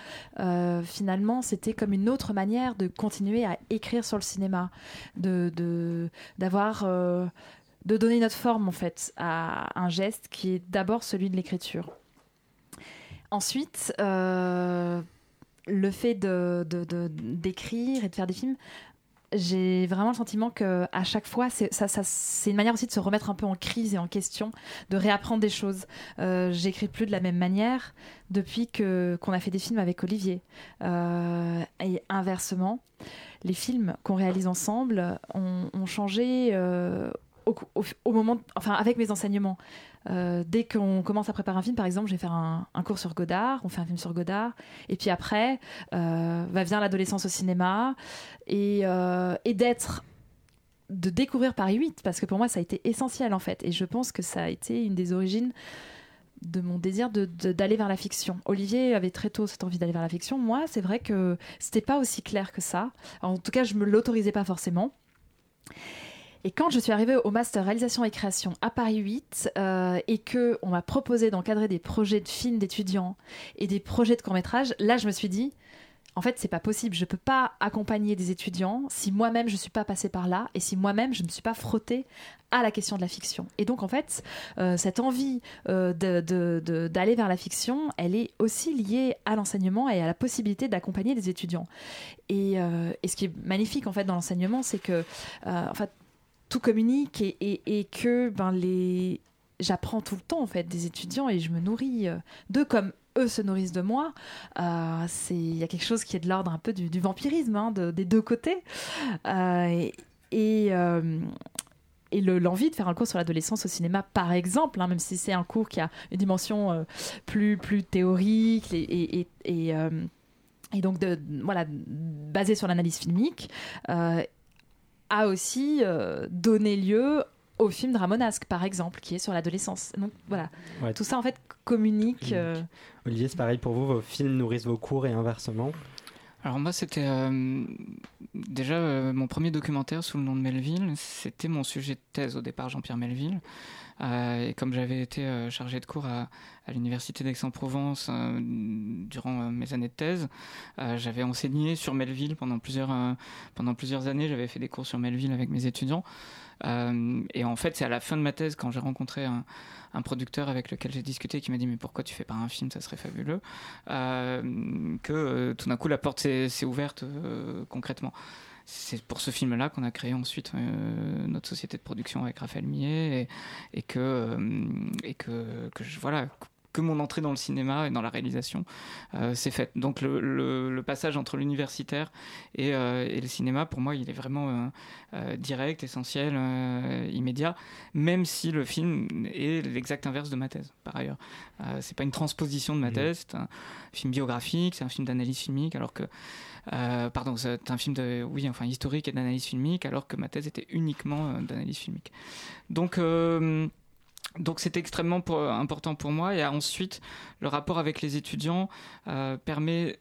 finalement, c'était comme une autre manière de continuer à écrire sur le cinéma, de d'avoir, de donner notre forme en fait à un geste qui est d'abord celui de l'écriture. Ensuite, le fait de, d'écrire et de faire des films, j'ai vraiment le sentiment que à chaque fois, c'est, une manière aussi de se remettre un peu en crise et en question, de réapprendre des choses. Euh, j'écris plus de la même manière depuis que, qu'on a fait des films avec Olivier. Euh, et inversement, les films qu'on réalise ensemble ont, ont changé euh, au, moment, enfin avec mes enseignements. Euh, dès qu'on commence à préparer un film, par exemple, je vais faire un, cours sur Godard, on fait un film sur Godard, et puis après, euh, va venir l'adolescence au cinéma, et, euh, et d'être de découvrir Paris 8 parce que pour moi ça a été essentiel en fait et je pense que ça a été une des origines de mon désir d'aller vers la fiction. Olivier avait très tôt cette envie d'aller vers la fiction. Moi, c'est vrai que c'était pas aussi clair que ça. En tout cas, je me l'autorisais pas forcément. Et quand je suis arrivée au master réalisation et création à Paris 8 euh, et que on m'a proposé d'encadrer des projets de films d'étudiants et des projets de court métrage, là je me suis dit en fait c'est pas possible, je peux pas accompagner des étudiants si moi-même je suis pas passée par là et si moi-même je ne suis pas frottée à la question de la fiction. Et donc en fait euh, cette envie euh, d'aller vers la fiction, elle est aussi liée à l'enseignement et à la possibilité d'accompagner des étudiants. Et, et ce qui est magnifique en fait dans l'enseignement, c'est que en fait tout communique et, que ben les j'apprends tout le temps en fait des étudiants et je me nourris euh, d'eux comme eux se nourrissent de moi. Euh, il y a quelque chose qui est de l'ordre un peu du, vampirisme hein, de- des deux côtés Euh, et et, et le- l'envie de faire un cours sur l'adolescence au cinéma, par exemple, hein, même si c'est un cours qui a une dimension plus, plus théorique et, et, donc de, voilà, basé sur l'analyse filmique, a aussi donné lieu au film Dramonesque, par exemple, qui est sur l'adolescence. Donc voilà, tout ça en fait communique. Olivier, c'est pareil pour vous, vos films nourrissent vos cours et inversement alors moi, c'était euh, déjà euh, mon premier documentaire sous le nom de Melville. C'était mon sujet de thèse au départ, Jean-Pierre Melville. Euh, et comme j'avais été chargé de cours à, l'université d'Aix-en-Provence durant mes années de thèse, j'avais enseigné sur Melville pendant plusieurs années. J'avais fait des cours sur Melville avec mes étudiants. et en fait, c'est à la fin de ma thèse quand j'ai rencontré un producteur avec lequel j'ai discuté qui m'a dit mais pourquoi tu fais pas un film? Ça serait fabuleux euh, que euh, tout d'un coup la porte s'est ouverte euh, concrètement c'est pour ce film-là qu'on a créé ensuite notre société de production avec Raphaël Millet et, que et que, que je, voilà que mon entrée dans le cinéma et dans la réalisation euh, s'est faite. Donc le, passage entre l'universitaire euh, et, le cinéma, pour moi, il est vraiment euh, direct, essentiel, immédiat, même si le film est l'exact inverse de ma thèse, par ailleurs. c'est pas une transposition de ma mmh. thèse, c'est un film biographique, c'est un film d'analyse filmique, alors que pardon, c'est un film de, oui, enfin historique et d'analyse filmique, alors que ma thèse était uniquement d'analyse filmique. Donc donc c'est extrêmement important pour moi. Et ensuite, le rapport avec les étudiants euh, permet,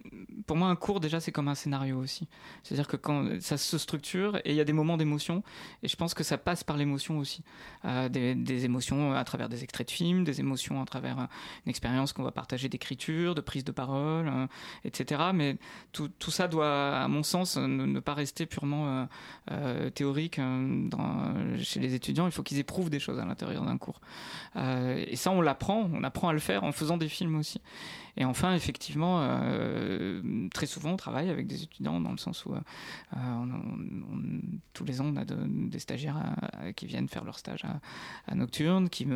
pour moi, un cours déjà c'est comme un scénario aussi. C'est-à-dire que quand ça se structure et il y a des moments d'émotion, et je pense que ça passe par l'émotion aussi, euh, des, émotions à travers des extraits de films, des émotions à travers euh, une expérience qu'on va partager d'écriture, de prise de parole, etc. Mais tout, ça doit, à mon sens, ne, pas rester purement théorique chez les étudiants. Il faut qu'ils éprouvent des choses à l'intérieur d'un cours. Et ça, on l'apprend, on apprend à le faire en faisant des films aussi. Et enfin, effectivement, euh, très souvent, on travaille avec des étudiants dans le sens où euh, tous les ans, on a des stagiaires qui viennent faire leur stage à, Nocturne, qui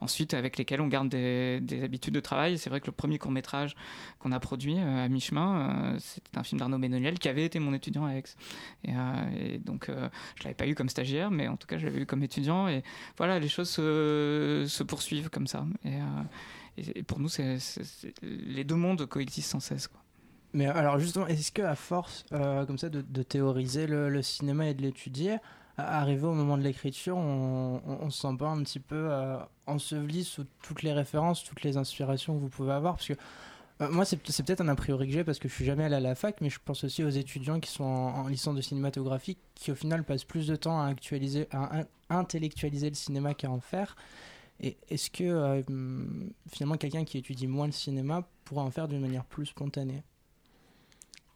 ensuite avec lesquels on garde des, habitudes de travail. C'est vrai que le premier court métrage qu'on a produit à mi-chemin, c'était un film d'Arnaud Benoliel qui avait été mon étudiant à Aix. Et, donc, je l'avais pas eu comme stagiaire, mais en tout cas, je l'avais eu comme étudiant. Et voilà, les choses se, poursuivent comme ça. Et, et, pour nous, c'est, les deux mondes coexistent sans cesse. Mais alors justement, est-ce que à force euh, comme ça de, théoriser le, cinéma et de l'étudier, arrivé au moment de l'écriture, on, on, se sent pas un petit peu euh, enseveli sous toutes les références, toutes les inspirations que vous pouvez avoir? Parce que euh, moi, c'est, peut-être un a priori que j'ai parce que je suis jamais allé à la fac, mais je pense aussi aux étudiants qui sont en, licence de cinématographie qui au final passent plus de temps à, actualiser, à intellectualiser le cinéma qu'à en faire. Et est-ce que euh, finalement quelqu'un qui étudie moins le cinéma pourra en faire d'une manière plus spontanée?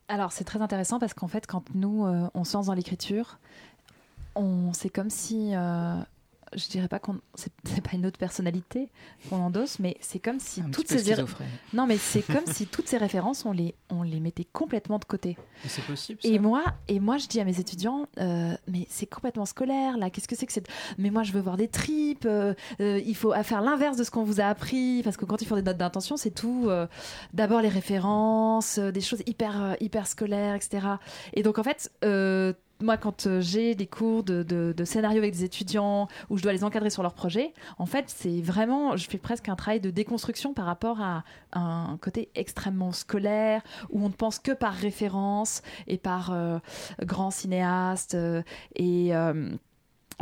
Alors c'est très intéressant parce qu'en fait quand nous euh, on se lance dans l'écriture, c'est comme si euh, je dirais pas qu'on c'est pas une autre personnalité qu'on endosse mais c'est comme si toutes ces non mais c'est comme si toutes ces références on les on les mettait complètement de côté. C'est possible et moi et moi je dis à mes étudiants euh, mais c'est complètement scolaire là qu'est-ce que c'est que c'est mais moi je veux voir des tripes euh, euh, il faut faire l'inverse de ce qu'on vous a appris parce que quand ils font des notes d'intention c'est tout d'abord les références des choses hyper hyper scolaires etc et donc en fait moi, quand euh, j'ai des cours de, scénario avec des étudiants où je dois les encadrer sur leur projet, en fait, c'est vraiment, je fais presque un travail de déconstruction par rapport à un côté extrêmement scolaire où on ne pense que par référence et par euh, grands cinéastes. Euh, et,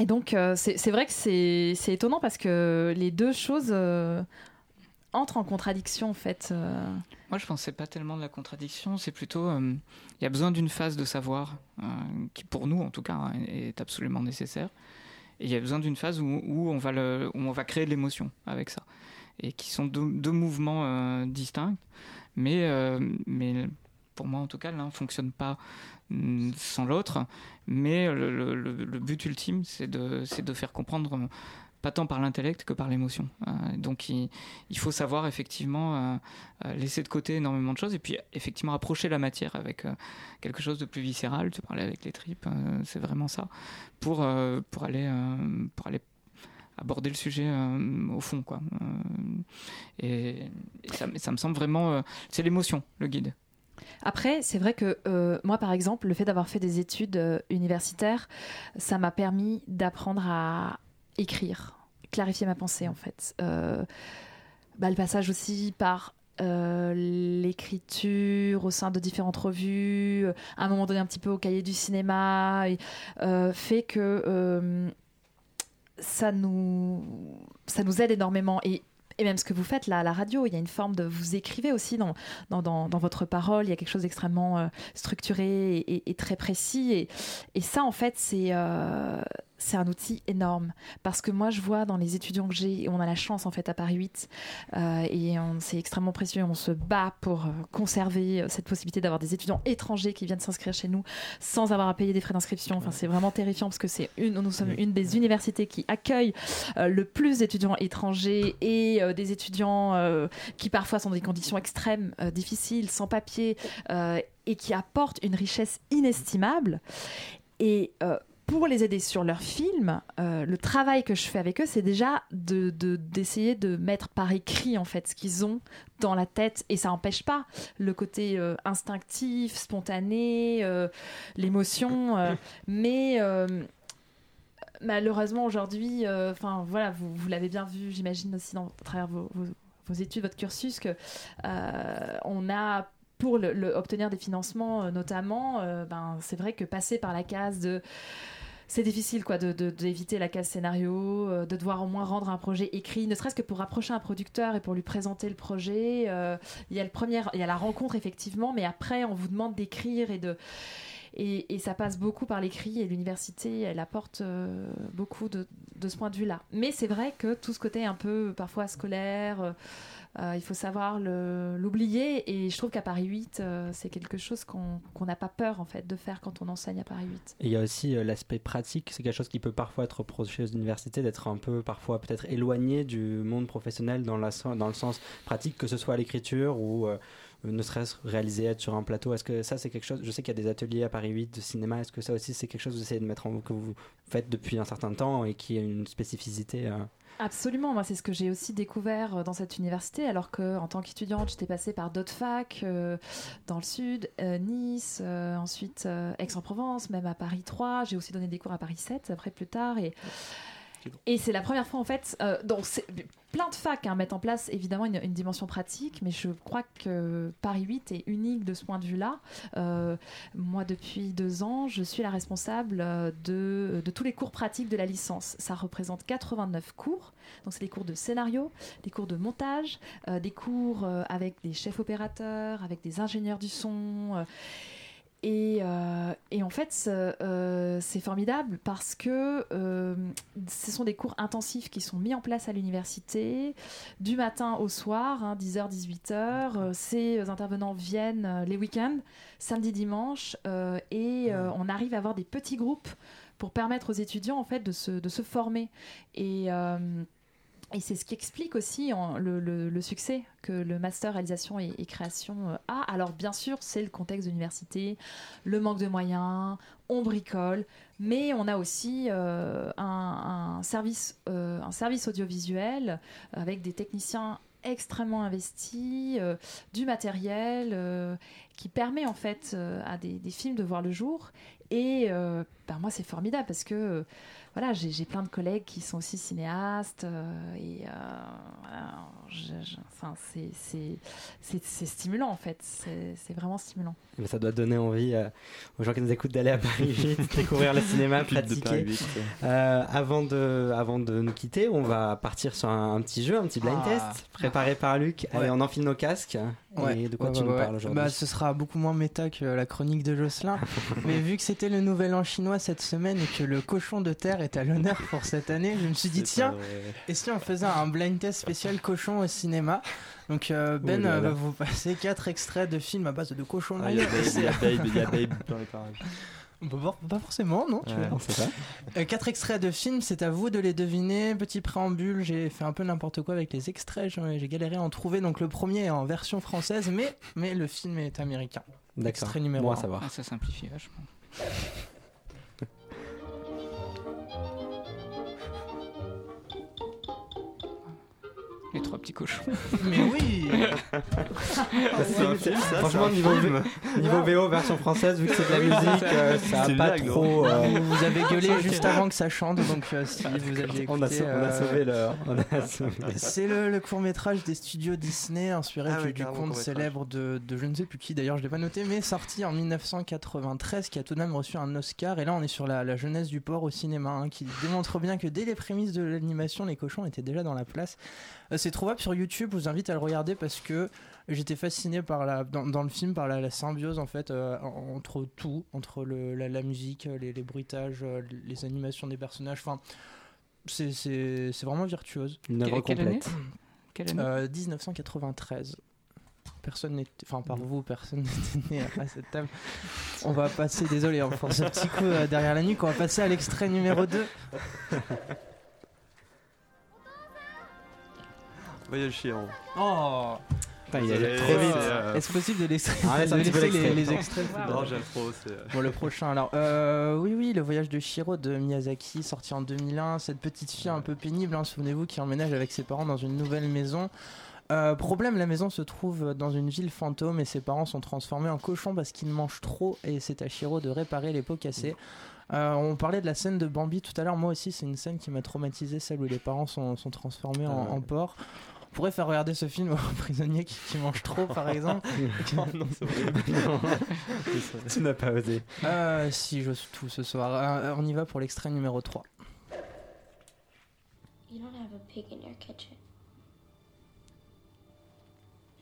et donc, c'est vrai que c'est étonnant parce que les deux choses entre en contradiction en fait euh. Moi je pensais pas tellement de la contradiction, c'est plutôt euh, il y a besoin d'une phase de savoir euh, qui pour nous en tout cas hein, est absolument nécessaire. Et il y a besoin d'une phase où, on va on va créer de l'émotion avec ça et qui sont deux, mouvements distincts, mais mais pour moi en tout cas l'un fonctionne pas mm, sans l'autre, mais le, le, but ultime c'est de, de faire comprendre pas tant par l'intellect que par l'émotion. Euh, donc il, faut savoir effectivement euh, euh, laisser de côté énormément de choses et puis effectivement approcher la matière avec quelque chose de plus viscéral. Tu parlais avec les tripes, c'est vraiment ça, pour, pour, aller, pour aller aborder le sujet au fond. Quoi. et, ça, ça, me semble vraiment... c'est l'émotion, le guide. Après, c'est vrai que moi, par exemple, le fait d'avoir fait des études universitaires, ça m'a permis d'apprendre à, écrire, clarifier ma pensée en fait. Euh, bah, le passage aussi par l'écriture au sein de différentes revues, à un moment donné un petit peu au cahier du cinéma, fait que ça nous, ça nous aide énormément. Et et même ce que vous faites là à la radio, il y a une forme de vous écrivez aussi dans dans, dans, votre parole, il y a quelque chose d'extrêmement euh, structuré et, très précis et, et ça en fait c'est euh, c'est un outil énorme parce que moi je vois dans les étudiants que j'ai, on a la chance en fait à Paris 8 euh, et c'est extrêmement précieux, on se bat pour euh, conserver euh, cette possibilité d'avoir des étudiants étrangers qui viennent s'inscrire chez nous sans avoir à payer des frais d'inscription. Enfin c'est vraiment terrifiant parce que c'est une, nous sommes une des universités qui accueille le plus d'étudiants étrangers et des étudiants qui parfois sont dans des conditions extrêmes, difficiles, sans papier et qui apportent une richesse inestimable. Et pour les aider sur leur film, euh, le travail que je fais avec eux, c'est déjà d'essayer de, d'essayer de, mettre par écrit en fait ce qu'ils ont dans la tête, et ça n'empêche pas le côté euh, instinctif, spontané, euh, l'émotion, mais malheureusement aujourd'hui, enfin voilà, vous, vous l'avez bien vu, j'imagine aussi dans, à travers vos, vos, vos, études, votre cursus, que on a pour le, obtenir des financements notamment, ben, c'est vrai que passer par la case de c'est difficile quoi d'éviter de, la case scénario, euh, de devoir au moins rendre un projet écrit, ne serait-ce que pour rapprocher un producteur et pour lui présenter le projet. Euh, il y a le il y a la rencontre effectivement, mais après on vous demande d'écrire et de et, ça passe beaucoup par l'écrit et l'université, elle apporte euh, beaucoup de, de, ce point de vue-là. Mais c'est vrai que tout ce côté un peu parfois scolaire, il faut savoir l'oublier et je trouve qu'à Paris 8, euh, c'est quelque chose qu'on n'a pas peur en fait de faire quand on enseigne à Paris 8. Et il y a aussi euh, l'aspect pratique, c'est quelque chose qui peut parfois être reproché aux universités d'être un peu parfois peut-être éloigné du monde professionnel dans, la, dans le sens pratique, que ce soit l'écriture ou ne serait-ce réaliser être sur un plateau Est-ce que ça c'est quelque chose Je sais qu'il y a des ateliers à Paris 8 de cinéma. Est-ce que ça aussi c'est quelque chose que vous essayez de mettre en que vous faites depuis un certain temps et qui a une spécificité Absolument, moi c'est ce que j'ai aussi découvert euh, dans cette université, alors que en tant qu'étudiante j'étais passée par d'autres facs euh, dans le sud, euh, Nice, ensuite Aix-en-Provence, même à Paris 3, j'ai aussi donné des cours à Paris 7 après plus tard et et c'est la première fois en fait, euh, donc plein de facs hein, mettent en place évidemment une, dimension pratique, mais je crois que Paris 8 est unique de ce point de vue-là. Euh, moi, depuis deux ans, je suis la responsable euh, de, de, tous les cours pratiques de la licence. Ça représente 89 cours. Donc, c'est des cours de scénario, des cours de montage, des cours avec des chefs opérateurs, avec des ingénieurs du son euh, et, en fait, euh, c'est formidable parce que euh, ce sont des cours intensifs qui sont mis en place à l'université du matin au soir, 10h, hein, 18h. Ces intervenants viennent les week-ends, samedi, dimanche, et on arrive à avoir des petits groupes pour permettre aux étudiants en fait de se, de se former. Et et c'est ce qui explique aussi le, succès que le master réalisation et, création euh, a. Alors bien sûr, c'est le contexte de l'université, le manque de moyens, on bricole, mais on a aussi euh, un, service, euh, un service audiovisuel avec des techniciens extrêmement investis, du matériel qui permet en fait à des, des, films de voir le jour. Et ben moi, c'est formidable parce que voilà, j'ai plein de collègues qui sont aussi cinéastes euh, et euh, enfin, c'est stimulant en fait, c'est vraiment stimulant. Mais ça doit donner envie euh, aux gens qui nous écoutent d'aller à Paris vite, découvrir le cinéma, pratiquer. avant, de, avant de nous quitter, on va partir sur un, petit jeu, un petit blind ah. test préparé par Luc. Allez, on enfile nos casques. Et de quoi tu nous parles aujourd'hui bah, Ce sera beaucoup moins méta que la chronique de Jocelyn. mais vu que c'était le nouvel an chinois cette semaine et que le cochon de terre est à l'honneur pour cette année, je me suis dit tiens, et si on faisait un blind test spécial cochon au cinéma? Donc euh, Ben euh, va vous passer quatre extraits de films à base de cochons. Ah, il y a Babe, il y a Babe dans les parages. Pas forcément, non, tu euh, quatre extraits de films, c'est à vous de les deviner. Petit préambule, j'ai fait un peu n'importe quoi avec les extraits, j'ai galéré à en trouver. Donc le premier est en version française, mais, mais le film est américain. D'accord. Extrait numéro 1. Ah, ça simplifie vachement. Les trois petits cochons. Mais oui Franchement, niveau, niveau VO version française, vu que c'est de la musique, euh, ça a pas trop. euh, Vous avez gueulé juste avant que ça chante, donc euh, si vous aviez écouté... on, a, sau- on a sauvé le. on a sauvé- C'est le, le court métrage des studios Disney inspiré Ah du, conte court-métrage. célèbre de, de je ne sais plus qui d'ailleurs je l'ai pas noté mais sorti en 1993 qui a tout de même reçu un Oscar et là on est sur la, la jeunesse du porc au cinéma hein, qui démontre bien que dès les prémices de l'animation les cochons étaient déjà dans la place. Euh, C'est trouvable sur YouTube, je vous invite à le regarder parce que j'étais fasciné par la dans, dans le film par la, la symbiose en fait euh, en- entre tout, entre le, la, la musique, les, les bruitages, euh, les animations des personnages, enfin c'est- c'est c'est vraiment virtuose. Une œuvre Quelle année complète. Quelle année Euh, 1993. Personne n'était, enfin par vous, personne n'était né à cette table. On va passer, désolé hein, pour ce petit coup euh, derrière la nuque, on va passer à l'extrait numéro 2. Voyage chiant. Oh Putain, il allait Désolé, trop vite. euh, Est-ce possible de, l'extrait- Ah, de laisser les, les extraits Non, j'aime trop. c'est, euh, Bon, le prochain, alors, euh, oui, oui, le voyage de Shiro de Miyazaki, sorti en 2001. Cette petite fille un peu pénible, hein, souvenez-vous, qui emménage avec ses parents dans une nouvelle maison. Euh, problème, la maison se trouve dans une ville fantôme et ses parents sont transformés en cochons parce qu'ils mangent trop et c'est à Shiro de réparer les pots cassés. Euh, on parlait de la scène de Bambi tout à l'heure, moi aussi c'est une scène qui m'a traumatisé, celle où les parents sont, sont transformés en, Ah en porc. On pourrait faire regarder ce film aux prisonniers qui, qui mangent trop par exemple. Oh non, c'est horrible. tu n'as pas osé. Euh, si, j'ose tout ce soir. Euh, on y va pour l'extrait numéro 3. You don't have a pig in your kitchen.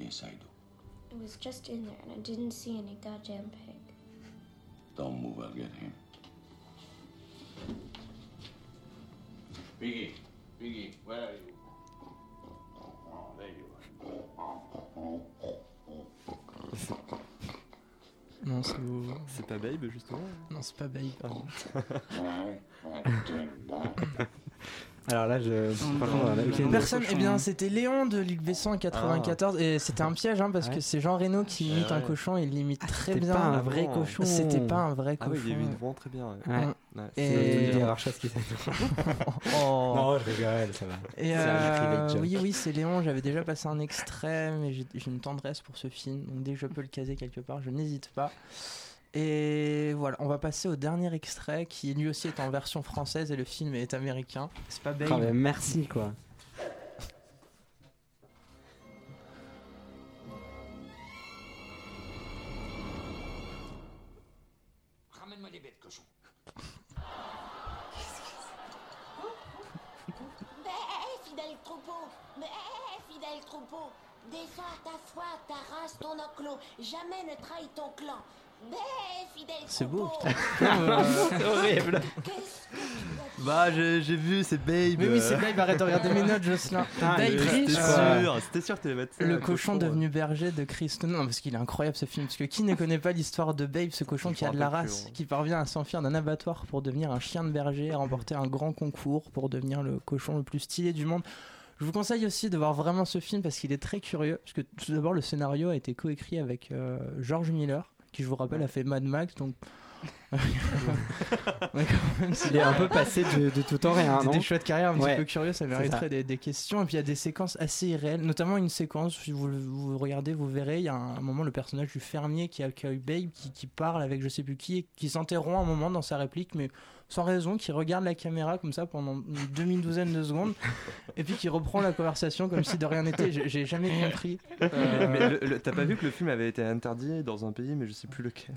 Yes, I do. It was just in there and I didn't see any goddamn pig. Don't move, I'll get him. Biggie, Biggie, where are you? Non, c'est vous- C'est pas Babe, justement non, c'est pas Babe. Alors là, je. Franchement. Personne, eh bien, c'était Léon de Luc Besson en 94 et c'était un piège hein, parce Ouais. que c'est Jean Reno qui Ah imite un cochon et il l'imite très C'était bien. pas un Ah vrai cochon. C'était pas un vrai Ah cochon. oui, il une vraiment très bien. ouais. Ouais. Ouais. Et- C'est qui s'est Oh. Non, je rigole, ça va. Et euh, oui, oui, c'est Léon. J'avais déjà passé un extrait, mais j'ai j'ai une tendresse pour ce film. Donc dès que je peux le caser quelque part, je n'hésite pas. Et voilà, on va passer au dernier extrait qui lui aussi est en version française et le film est américain. C'est pas Babe. Quand même, merci quoi. Ramène-moi des bêtes, cochon. Mais fidèle troupeau, mais fidèle troupeau, défends ta foi, ta race, ton enclos, jamais ne trahis ton clan. C'est beau, troupeau, C'est horrible. Bah, j'ai j'ai vu, c'est Babe. Mais oui, c'est Babe. Arrête de regarder mes notes, Jocelyn. Ah, Babe, le- C'était euh, sûr, c'était sûr que mettre ça. Le cochon ouais. devenu berger de Chris Non, parce qu'il est incroyable ce film. Parce que qui ne connaît pas l'histoire de Babe, ce cochon qui a de la race, hein. qui parvient à s'enfuir d'un abattoir pour devenir un chien de berger et remporter un grand concours pour devenir le cochon le plus stylé du monde. Je vous conseille aussi de voir vraiment ce film parce qu'il est très curieux. Parce que tout d'abord, le scénario a été coécrit avec euh, George Miller, qui je vous rappelle a fait Mad Max. Donc. Il est un peu passé de, de tout en rien, des- non des choix de carrière un petit Ouais, peu curieux, ça mériterait des, des questions. Et puis il y a des séquences assez irréelles, notamment une séquence, si vous, vous regardez, vous verrez, il y a un, un moment le personnage du fermier qui accueille Babe, qui, qui parle avec je sais plus qui, et qui s'interrompt un moment dans sa réplique, mais sans raison, qui regarde la caméra comme ça pendant une demi-douzaine de secondes, et puis qui reprend la conversation comme si de rien n'était. J'ai j'ai jamais compris. Euh, Mais le- le- t'as pas vu que le film avait été interdit dans un pays, mais je sais plus lequel?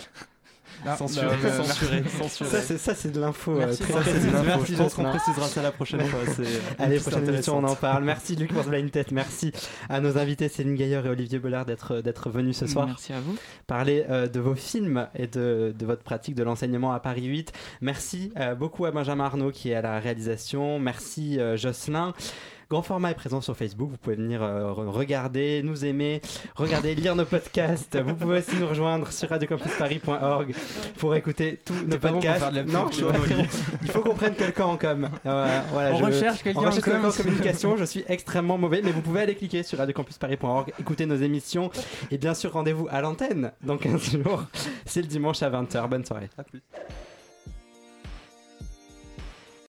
Ah, censuré, bah, bah, censuré, censuré. Ça, c'est, de l'info. euh, Merci très Je pense qu'on précisera ça la prochaine fois. c'est- Allez, prochaine émission, on en parle. Merci Luc pour ce blind test. Merci à nos invités Céline Gaillard et Olivier Bollard d'être, d'être venus ce soir Merci à vous. parler euh, de vos films et de, de votre pratique de l'enseignement à Paris 8. Merci euh, beaucoup à Benjamin Arnaud qui est à la réalisation. Merci euh, Jocelyn. Grand format est présent sur Facebook. Vous pouvez venir euh, re- regarder, nous aimer, regarder, lire nos podcasts. Vous pouvez aussi nous rejoindre sur radiocampusparis.org pour écouter tous nos bon podcasts. pub, non, je bon. il faut qu'on prenne quelqu'un en com. Euh, voilà, on je- recherche quelqu'un en en com. communication, je suis extrêmement mauvais, mais vous pouvez aller cliquer sur radiocampusparis.org, écouter nos émissions et bien sûr rendez-vous à l'antenne dans 15 jours. C'est le dimanche à 20h. Bonne soirée. À plus.